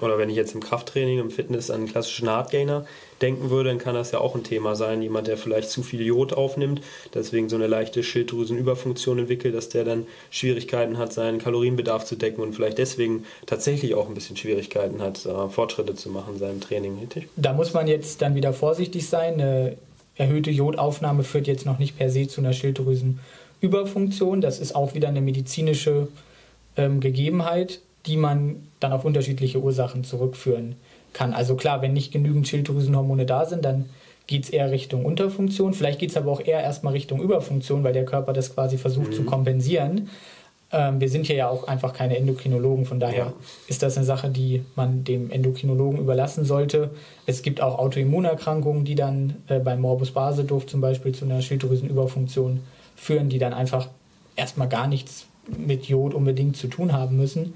Oder wenn ich jetzt im Krafttraining, im Fitness an einen klassischen Hardgainer denken würde, dann kann das ja auch ein Thema sein. Jemand, der vielleicht zu viel Jod aufnimmt, deswegen so eine leichte Schilddrüsenüberfunktion entwickelt, dass der dann Schwierigkeiten hat, seinen Kalorienbedarf zu decken und vielleicht deswegen tatsächlich auch ein bisschen Schwierigkeiten hat, äh, Fortschritte zu machen in seinem Training. Richtig? Da muss man jetzt dann wieder vorsichtig sein. Eine erhöhte Jodaufnahme führt jetzt noch nicht per se zu einer Schilddrüsenüberfunktion. Das ist auch wieder eine medizinische ähm, Gegebenheit die man dann auf unterschiedliche Ursachen zurückführen kann. Also klar, wenn nicht genügend Schilddrüsenhormone da sind, dann geht es eher Richtung Unterfunktion. Vielleicht geht es aber auch eher erstmal Richtung Überfunktion, weil der Körper das quasi versucht mhm. zu kompensieren. Ähm, wir sind hier ja auch einfach keine Endokrinologen, von daher ja. ist das eine Sache, die man dem Endokrinologen überlassen sollte. Es gibt auch Autoimmunerkrankungen, die dann äh, beim Morbus Basedorf zum Beispiel zu einer Schilddrüsenüberfunktion führen, die dann einfach erstmal gar nichts mit Jod unbedingt zu tun haben müssen.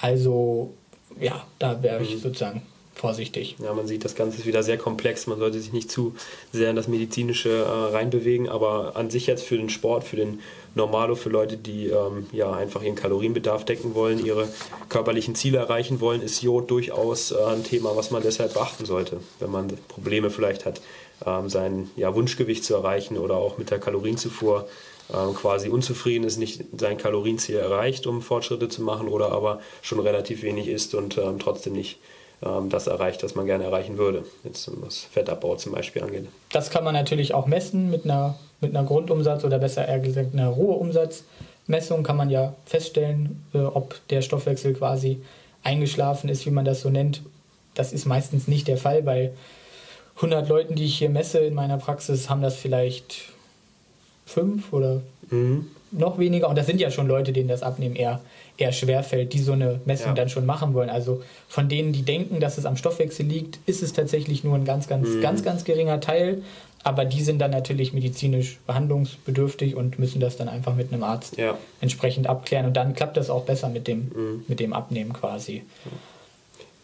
Also ja, da wäre ich mhm. sozusagen vorsichtig. Ja, man sieht, das Ganze ist wieder sehr komplex. Man sollte sich nicht zu sehr in das Medizinische äh, reinbewegen, aber an sich jetzt für den Sport, für den Normalo, für Leute, die ähm, ja einfach ihren Kalorienbedarf decken wollen, ihre körperlichen Ziele erreichen wollen, ist Jod durchaus äh, ein Thema, was man deshalb beachten sollte, wenn man Probleme vielleicht hat, ähm, sein ja, Wunschgewicht zu erreichen oder auch mit der Kalorienzufuhr ähm, quasi unzufrieden ist, nicht sein Kalorienziel erreicht, um Fortschritte zu machen oder aber schon relativ wenig isst und ähm, trotzdem nicht ähm, das erreicht, was man gerne erreichen würde, jetzt was Fettabbau zum Beispiel angeht. Das kann man natürlich auch messen mit einer, mit einer Grundumsatz oder besser eher gesagt einer Ruheumsatzmessung kann man ja feststellen, äh, ob der Stoffwechsel quasi eingeschlafen ist, wie man das so nennt, das ist meistens nicht der Fall. Bei 100 Leuten, die ich hier messe in meiner Praxis, haben das vielleicht fünf oder mhm. noch weniger. Und das sind ja schon Leute, denen das Abnehmen eher, eher schwer fällt, die so eine Messung ja. dann schon machen wollen. Also von denen, die denken, dass es am Stoffwechsel liegt, ist es tatsächlich nur ein ganz, ganz, mhm. ganz, ganz geringer Teil. Aber die sind dann natürlich medizinisch behandlungsbedürftig und müssen das dann einfach mit einem Arzt ja. entsprechend abklären. Und dann klappt das auch besser mit dem, mhm. mit dem Abnehmen quasi.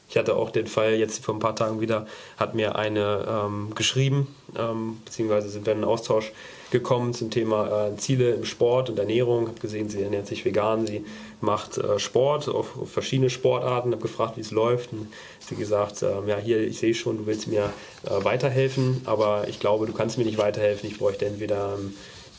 Ich hatte auch den Fall jetzt vor ein paar Tagen wieder, hat mir eine ähm, geschrieben, ähm, beziehungsweise sind wir in einen Austausch gekommen zum Thema äh, Ziele im Sport und Ernährung. Habe gesehen, sie ernährt sich vegan, sie macht äh, Sport auf, auf, verschiedene Sportarten. Habe gefragt, wie es läuft. Und sie gesagt, äh, ja hier, ich sehe schon, du willst mir äh, weiterhelfen, aber ich glaube, du kannst mir nicht weiterhelfen. Ich bräuchte entweder einen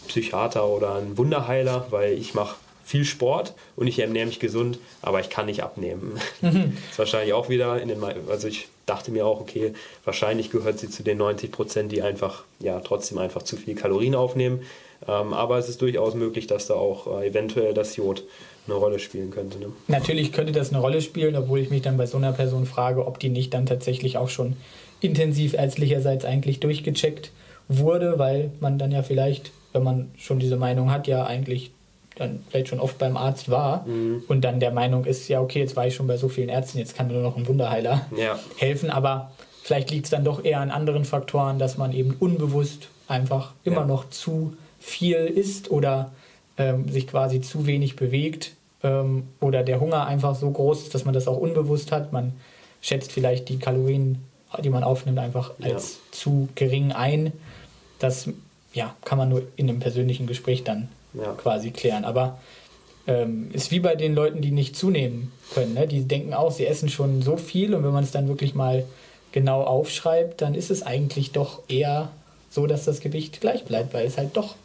Psychiater oder einen Wunderheiler, weil ich mache viel Sport und ich ernähre mich gesund, aber ich kann nicht abnehmen. Mhm. Das ist wahrscheinlich auch wieder in den, also ich dachte mir auch, okay, wahrscheinlich gehört sie zu den 90 Prozent, die einfach, ja, trotzdem einfach zu viel Kalorien aufnehmen. Ähm, aber es ist durchaus möglich, dass da auch äh, eventuell das Jod eine Rolle spielen könnte. Ne? Natürlich könnte das eine Rolle spielen, obwohl ich mich dann bei so einer Person frage, ob die nicht dann tatsächlich auch schon intensiv ärztlicherseits eigentlich durchgecheckt wurde, weil man dann ja vielleicht, wenn man schon diese Meinung hat, ja eigentlich dann vielleicht schon oft beim Arzt war mhm. und dann der Meinung ist, ja, okay, jetzt war ich schon bei so vielen Ärzten, jetzt kann nur noch ein Wunderheiler ja. helfen. Aber vielleicht liegt es dann doch eher an anderen Faktoren, dass man eben unbewusst einfach immer ja. noch zu viel isst oder ähm, sich quasi zu wenig bewegt ähm, oder der Hunger einfach so groß ist, dass man das auch unbewusst hat. Man schätzt vielleicht die Kalorien, die man aufnimmt, einfach als ja. zu gering ein. Das ja, kann man nur in einem persönlichen Gespräch dann ja. quasi klären. Aber ähm, ist wie bei den Leuten, die nicht zunehmen können. Ne? Die denken auch, sie essen schon so viel und wenn man es dann wirklich mal genau aufschreibt, dann ist es eigentlich doch eher so, dass das Gewicht gleich bleibt, weil es halt doch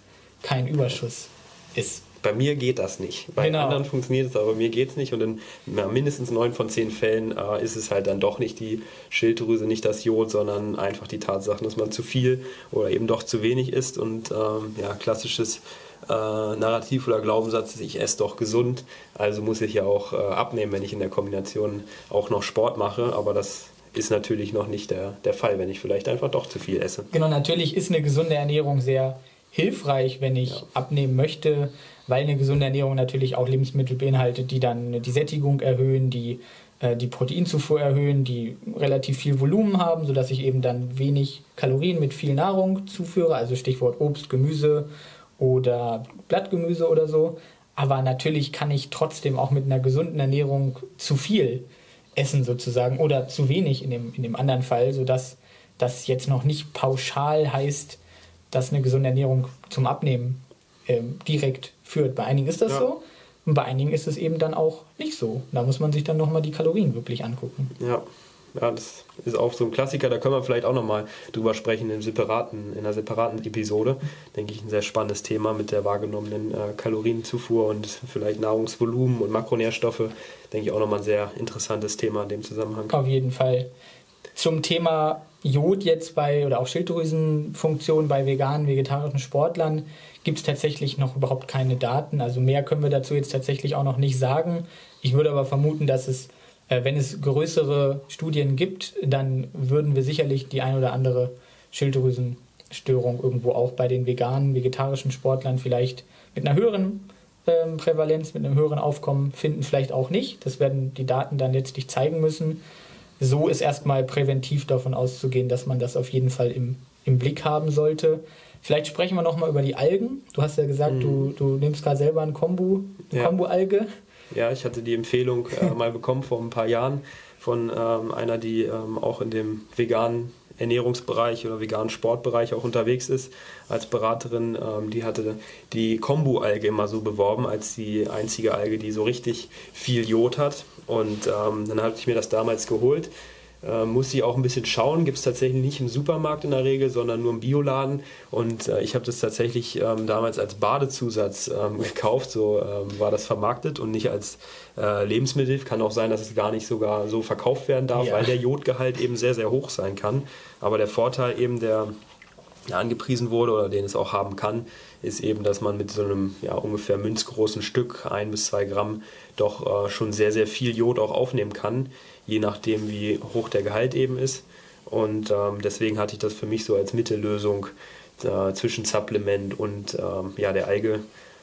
kein Überschuss ist. Bei mir geht das nicht. Bei genau. anderen funktioniert es, aber bei mir geht es nicht. Und in ja, mindestens neun von zehn Fällen äh, ist es halt dann doch nicht die Schilddrüse, nicht das Jod, sondern einfach die Tatsache, dass man zu viel oder eben doch zu wenig isst. Und ähm, ja, klassisches äh, Narrativ oder Glaubenssatz ist, ich esse doch gesund, also muss ich ja auch äh, abnehmen, wenn ich in der Kombination auch noch Sport mache. Aber das ist natürlich noch nicht der, der Fall, wenn ich vielleicht einfach doch zu viel esse. Genau, natürlich ist eine gesunde Ernährung sehr hilfreich, wenn ich ja. abnehmen möchte, weil eine gesunde Ernährung natürlich auch Lebensmittel beinhaltet, die dann die Sättigung erhöhen, die äh, die Proteinzufuhr erhöhen, die relativ viel Volumen haben, sodass ich eben dann wenig Kalorien mit viel Nahrung zuführe, also Stichwort Obst, Gemüse oder Blattgemüse oder so. Aber natürlich kann ich trotzdem auch mit einer gesunden Ernährung zu viel essen sozusagen oder zu wenig in dem, in dem anderen Fall, sodass das jetzt noch nicht pauschal heißt, dass eine gesunde Ernährung zum Abnehmen ähm, direkt führt. Bei einigen ist das ja. so und bei einigen ist es eben dann auch nicht so. Da muss man sich dann nochmal die Kalorien wirklich angucken. Ja, ja, das ist auch so ein Klassiker, da können wir vielleicht auch nochmal drüber sprechen in, separaten, in einer separaten Episode. Denke ich, ein sehr spannendes Thema mit der wahrgenommenen äh, Kalorienzufuhr und vielleicht Nahrungsvolumen und Makronährstoffe. Denke ich auch nochmal ein sehr interessantes Thema in dem Zusammenhang. Auf jeden Fall. Zum Thema Jod jetzt bei oder auch Schilddrüsenfunktion bei veganen, vegetarischen Sportlern gibt es tatsächlich noch überhaupt keine Daten. Also mehr können wir dazu jetzt tatsächlich auch noch nicht sagen. Ich würde aber vermuten, dass es wenn es größere Studien gibt, dann würden wir sicherlich die ein oder andere Schilddrüsenstörung irgendwo auch bei den veganen, vegetarischen Sportlern vielleicht mit einer höheren ähm, Prävalenz, mit einem höheren Aufkommen finden, vielleicht auch nicht. Das werden die Daten dann letztlich zeigen müssen. So ist erstmal präventiv davon auszugehen, dass man das auf jeden Fall im, im Blick haben sollte. Vielleicht sprechen wir nochmal über die Algen. Du hast ja gesagt, mhm. du, du nimmst gerade selber ein Kombu, eine ja. Kombu-Alge. Ja, ich hatte die Empfehlung äh, mal bekommen vor ein paar Jahren von ähm, einer, die ähm, auch in dem veganen Ernährungsbereich oder veganen Sportbereich auch unterwegs ist als Beraterin. Ähm, die hatte die Kombu-Alge immer so beworben als die einzige Alge, die so richtig viel Jod hat. Und ähm, dann habe ich mir das damals geholt äh, muss sie auch ein bisschen schauen. Gibt es tatsächlich nicht im Supermarkt in der Regel, sondern nur im Bioladen. Und äh, ich habe das tatsächlich ähm, damals als Badezusatz ähm, gekauft. So ähm, war das vermarktet und nicht als äh, Lebensmittel. Kann auch sein, dass es gar nicht sogar so verkauft werden darf, ja. weil der Jodgehalt eben sehr, sehr hoch sein kann. Aber der Vorteil eben, der angepriesen wurde oder den es auch haben kann, ist eben, dass man mit so einem ja, ungefähr münzgroßen Stück, ein bis zwei Gramm, doch äh, schon sehr, sehr viel Jod auch aufnehmen kann, je nachdem, wie hoch der Gehalt eben ist. Und ähm, deswegen hatte ich das für mich so als Mittellösung äh, zwischen Supplement und ähm, ja, der Alge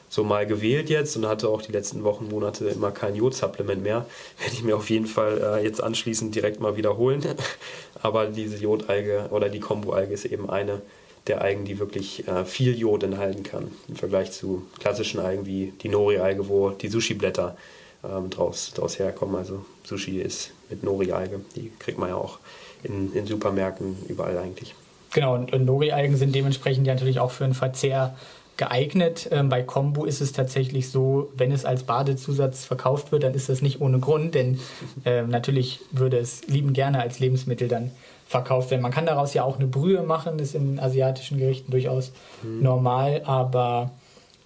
so mal gewählt jetzt und hatte auch die letzten Wochen, Monate immer kein Jodsupplement mehr. Werde ich mir auf jeden Fall äh, jetzt anschließend direkt mal wiederholen. Aber diese Jodalge oder die Kombo-Alge ist eben eine der Algen, die wirklich äh, viel Jod enthalten kann. Im Vergleich zu klassischen Algen wie die Nori-Alge, wo die Sushi-Blätter ähm, draus, draus herkommen. Also Sushi ist mit Nori-Alge. Die kriegt man ja auch in, in Supermärkten überall eigentlich. Genau, und, und Nori-Algen sind dementsprechend ja natürlich auch für den Verzehr geeignet. Ähm, bei Kombu ist es tatsächlich so, wenn es als Badezusatz verkauft wird, dann ist das nicht ohne Grund, denn äh, natürlich würde es lieben gerne als Lebensmittel dann verkauft werden. Man kann daraus ja auch eine Brühe machen, das ist in asiatischen Gerichten durchaus mhm. normal, aber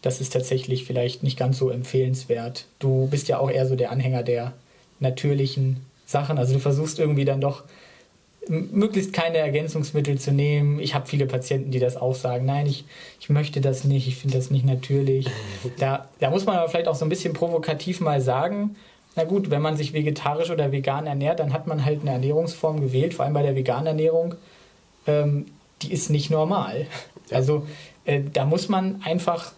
das ist tatsächlich vielleicht nicht ganz so empfehlenswert. Du bist ja auch eher so der Anhänger der natürlichen Sachen, also du versuchst irgendwie dann doch möglichst keine Ergänzungsmittel zu nehmen. Ich habe viele Patienten, die das auch sagen. Nein, ich, ich möchte das nicht, ich finde das nicht natürlich. Da, da muss man aber vielleicht auch so ein bisschen provokativ mal sagen, na gut, wenn man sich vegetarisch oder vegan ernährt, dann hat man halt eine Ernährungsform gewählt, vor allem bei der veganen Ernährung, ähm, die ist nicht normal. Ja. Also äh, da muss man einfach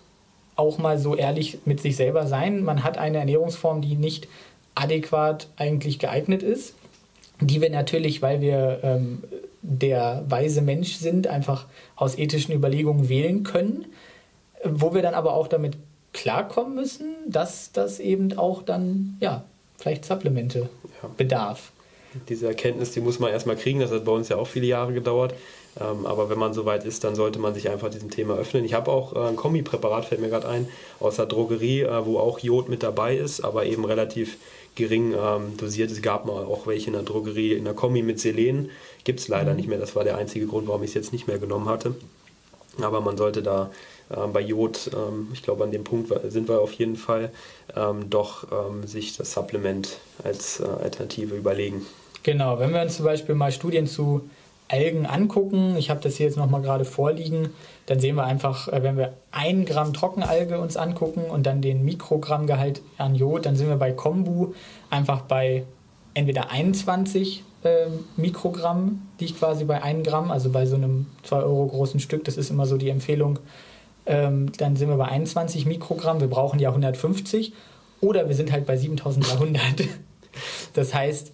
auch mal so ehrlich mit sich selber sein. Man hat eine Ernährungsform, die nicht adäquat eigentlich geeignet ist die wir natürlich, weil wir ähm, der weise Mensch sind, einfach aus ethischen Überlegungen wählen können, wo wir dann aber auch damit klarkommen müssen, dass das eben auch dann, ja, vielleicht Supplemente ja. bedarf. Diese Erkenntnis, die muss man erstmal kriegen, das hat bei uns ja auch viele Jahre gedauert. Ähm, aber wenn man soweit ist, dann sollte man sich einfach diesem Thema öffnen. Ich habe auch äh, ein Kombipräparat, fällt mir gerade ein, aus der Drogerie, äh, wo auch Jod mit dabei ist, aber eben relativ gering ähm, dosiert. Es gab mal auch welche in der Drogerie, in der Kombi mit Selen. Gibt es leider mhm. nicht mehr. Das war der einzige Grund, warum ich es jetzt nicht mehr genommen hatte. Aber man sollte da bei Jod, ähm, ich glaube an dem Punkt sind wir auf jeden Fall, ähm, doch ähm, sich das Supplement als äh, Alternative überlegen. Genau, wenn wir uns zum Beispiel mal Studien zu Algen angucken, ich habe das hier jetzt nochmal gerade vorliegen, dann sehen wir einfach, äh, wenn wir ein Gramm Trockenalge uns angucken und dann den Mikrogrammgehalt an Jod, dann sind wir bei Kombu einfach bei entweder 21 äh, Mikrogramm, die ich quasi bei 1 Gramm, also bei so einem 2 Euro großen Stück, das ist immer so die Empfehlung, ähm, dann sind wir bei 21 Mikrogramm, wir brauchen ja 150 oder wir sind halt bei 7300. das heißt,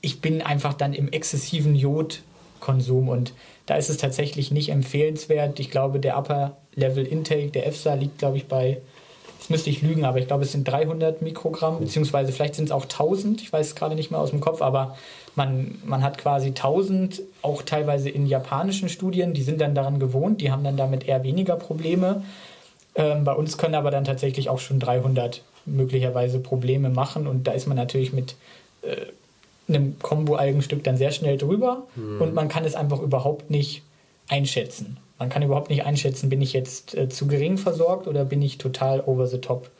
ich bin einfach dann im exzessiven Jodkonsum und da ist es tatsächlich nicht empfehlenswert. Ich glaube, der Upper Level Intake der EFSA liegt, glaube ich, bei, jetzt müsste ich lügen, aber ich glaube, es sind 300 Mikrogramm, beziehungsweise vielleicht sind es auch 1000, ich weiß es gerade nicht mehr aus dem Kopf, aber man, man hat quasi 1000, auch teilweise in japanischen Studien, die sind dann daran gewohnt, die haben dann damit eher weniger Probleme. Ähm, bei uns können aber dann tatsächlich auch schon 300 möglicherweise Probleme machen und da ist man natürlich mit äh, einem Kombo-Algenstück dann sehr schnell drüber mhm. und man kann es einfach überhaupt nicht einschätzen. Man kann überhaupt nicht einschätzen, bin ich jetzt äh, zu gering versorgt oder bin ich total over the top.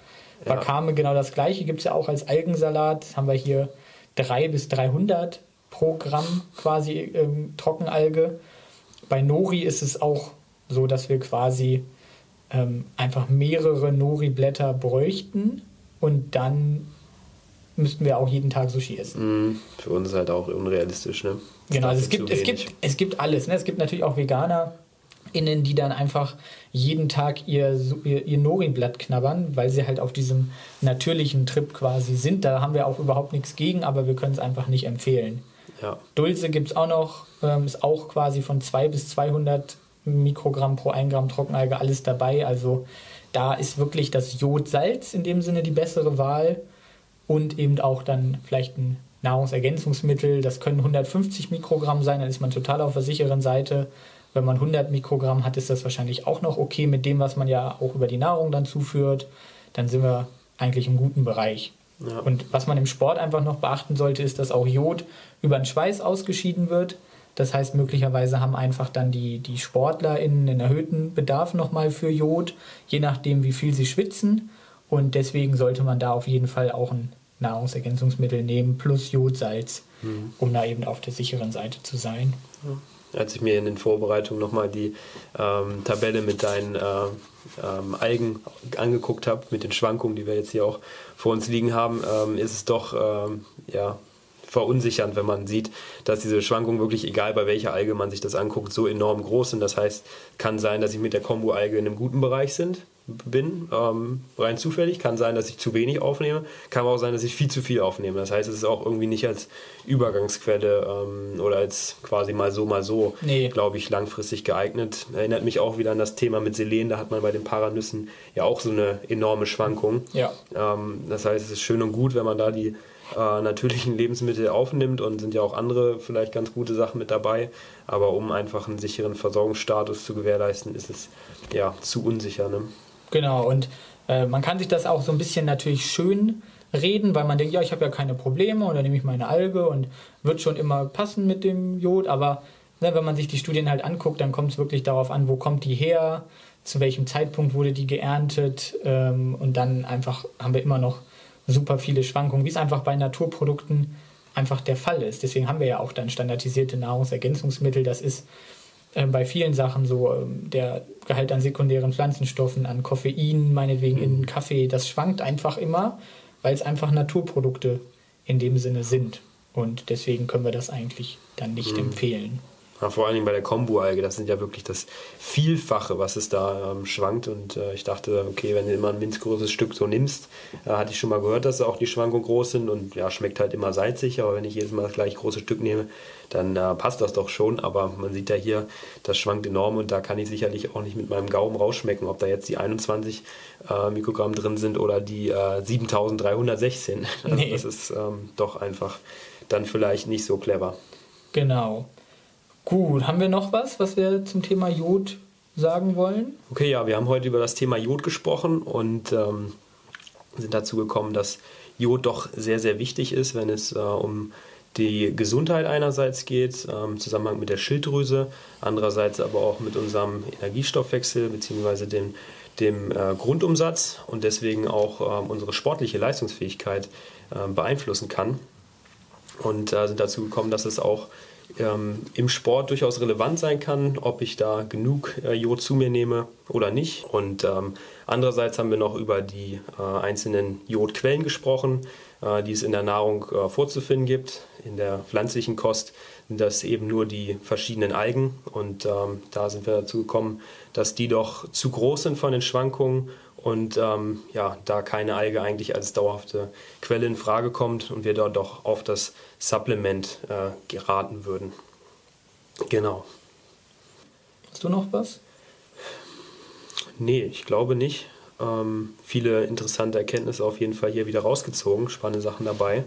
Ja. Wakame genau das gleiche, gibt es ja auch als Algensalat, haben wir hier 3 bis 300 pro Gramm quasi ähm, Trockenalge. Bei Nori ist es auch so, dass wir quasi ähm, einfach mehrere Nori-Blätter bräuchten und dann müssten wir auch jeden Tag Sushi essen. Mm, für uns halt auch unrealistisch, ne? Das genau, also es gibt, es, gibt, es gibt alles. Ne? Es gibt natürlich auch Veganer, innen, die dann einfach jeden Tag ihr, ihr, ihr Nori-Blatt knabbern, weil sie halt auf diesem natürlichen Trip quasi sind. Da haben wir auch überhaupt nichts gegen, aber wir können es einfach nicht empfehlen. Ja. Dulce gibt es auch noch, ähm, ist auch quasi von 2 bis 200 Mikrogramm pro 1 Gramm Trockenalge alles dabei. Also da ist wirklich das Jodsalz in dem Sinne die bessere Wahl und eben auch dann vielleicht ein Nahrungsergänzungsmittel. Das können 150 Mikrogramm sein, dann ist man total auf der sicheren Seite. Wenn man 100 Mikrogramm hat, ist das wahrscheinlich auch noch okay mit dem, was man ja auch über die Nahrung dann zuführt. Dann sind wir eigentlich im guten Bereich. Ja. Und was man im Sport einfach noch beachten sollte, ist, dass auch Jod über den Schweiß ausgeschieden wird. Das heißt, möglicherweise haben einfach dann die, die SportlerInnen einen erhöhten Bedarf nochmal für Jod, je nachdem, wie viel sie schwitzen. Und deswegen sollte man da auf jeden Fall auch ein Nahrungsergänzungsmittel nehmen, plus Jodsalz, mhm. um da eben auf der sicheren Seite zu sein. Ja. Als ich mir in den Vorbereitungen nochmal die ähm, Tabelle mit deinen äh, ähm, Algen angeguckt habe, mit den Schwankungen, die wir jetzt hier auch vor uns liegen haben, ähm, ist es doch ähm, ja, verunsichernd, wenn man sieht, dass diese Schwankungen wirklich, egal bei welcher Alge man sich das anguckt, so enorm groß sind. Das heißt, kann sein, dass ich mit der Kombo-Alge in einem guten Bereich sind, bin, ähm, rein zufällig. Kann sein, dass ich zu wenig aufnehme. Kann aber auch sein, dass ich viel zu viel aufnehme. Das heißt, es ist auch irgendwie nicht als Übergangsquelle ähm, oder als quasi mal so, mal so, nee. glaube ich, langfristig geeignet. Erinnert mich auch wieder an das Thema mit Selen. Da hat man bei den Paranüssen ja auch so eine enorme Schwankung. Ja. Ähm, das heißt, es ist schön und gut, wenn man da die äh, natürlichen Lebensmittel aufnimmt und sind ja auch andere vielleicht ganz gute Sachen mit dabei. Aber um einfach einen sicheren Versorgungsstatus zu gewährleisten, ist es ja zu unsicher. Ne? Genau, und äh, man kann sich das auch so ein bisschen natürlich schön reden, weil man denkt, ja, ich habe ja keine Probleme dann nehme ich meine Alge und wird schon immer passen mit dem Jod. Aber ne, wenn man sich die Studien halt anguckt, dann kommt es wirklich darauf an, wo kommt die her, zu welchem Zeitpunkt wurde die geerntet ähm, und dann einfach haben wir immer noch super viele Schwankungen, wie es einfach bei Naturprodukten einfach der Fall ist. Deswegen haben wir ja auch dann standardisierte Nahrungsergänzungsmittel. Das ist äh, bei vielen Sachen so, äh, der Gehalt an sekundären Pflanzenstoffen, an Koffein, meinetwegen in mhm. Kaffee, das schwankt einfach immer, weil es einfach Naturprodukte in dem Sinne sind. Und deswegen können wir das eigentlich dann nicht mhm. empfehlen. Ja, vor allen Dingen bei der Kombu-Alge, das sind ja wirklich das Vielfache, was es da ähm, schwankt. Und äh, ich dachte, okay, wenn du immer ein minzgroßes Stück so nimmst, äh, hatte ich schon mal gehört, dass auch die Schwankungen groß sind und ja, schmeckt halt immer salzig. Aber wenn ich jedes Mal das gleich große Stück nehme, dann äh, passt das doch schon. Aber man sieht ja hier, das schwankt enorm und da kann ich sicherlich auch nicht mit meinem Gaumen rausschmecken, ob da jetzt die 21 äh, Mikrogramm drin sind oder die 7316. Äh, also nee. Das ist ähm, doch einfach dann vielleicht nicht so clever. Genau. Gut, haben wir noch was, was wir zum Thema Jod sagen wollen? Okay, ja, wir haben heute über das Thema Jod gesprochen und ähm, sind dazu gekommen, dass Jod doch sehr, sehr wichtig ist, wenn es äh, um die Gesundheit einerseits geht, ähm, im Zusammenhang mit der Schilddrüse, andererseits aber auch mit unserem Energiestoffwechsel bzw. dem, dem äh, Grundumsatz und deswegen auch äh, unsere sportliche Leistungsfähigkeit äh, beeinflussen kann. Und äh, sind dazu gekommen, dass es auch ähm, im Sport durchaus relevant sein kann, ob ich da genug äh, Jod zu mir nehme oder nicht. Und ähm, andererseits haben wir noch über die äh, einzelnen Jodquellen gesprochen, äh, die es in der Nahrung äh, vorzufinden gibt. In der pflanzlichen Kost sind das eben nur die verschiedenen Algen. Und ähm, da sind wir dazu gekommen, dass die doch zu groß sind von den Schwankungen und ähm, ja, da keine Alge eigentlich als dauerhafte Quelle in Frage kommt und wir dort doch auf das Supplement äh, geraten würden. Genau. Hast du noch was? Nee, ich glaube nicht. Ähm, viele interessante Erkenntnisse auf jeden Fall hier wieder rausgezogen, spannende Sachen dabei.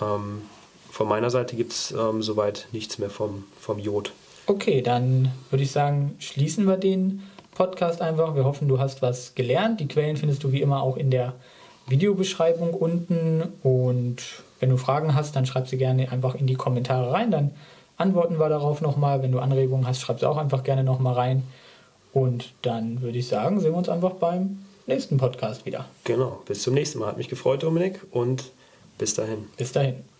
Ähm, von meiner Seite gibt es ähm, soweit nichts mehr vom, vom Jod. Okay, dann würde ich sagen, schließen wir den Podcast einfach. Wir hoffen, du hast was gelernt. Die Quellen findest du wie immer auch in der Videobeschreibung unten. Und wenn du Fragen hast, dann schreib sie gerne einfach in die Kommentare rein. Dann antworten wir darauf nochmal. Wenn du Anregungen hast, schreib sie auch einfach gerne nochmal rein. Und dann würde ich sagen, sehen wir uns einfach beim nächsten Podcast wieder. Genau. Bis zum nächsten Mal. Hat mich gefreut, Dominik. Und bis dahin. Bis dahin.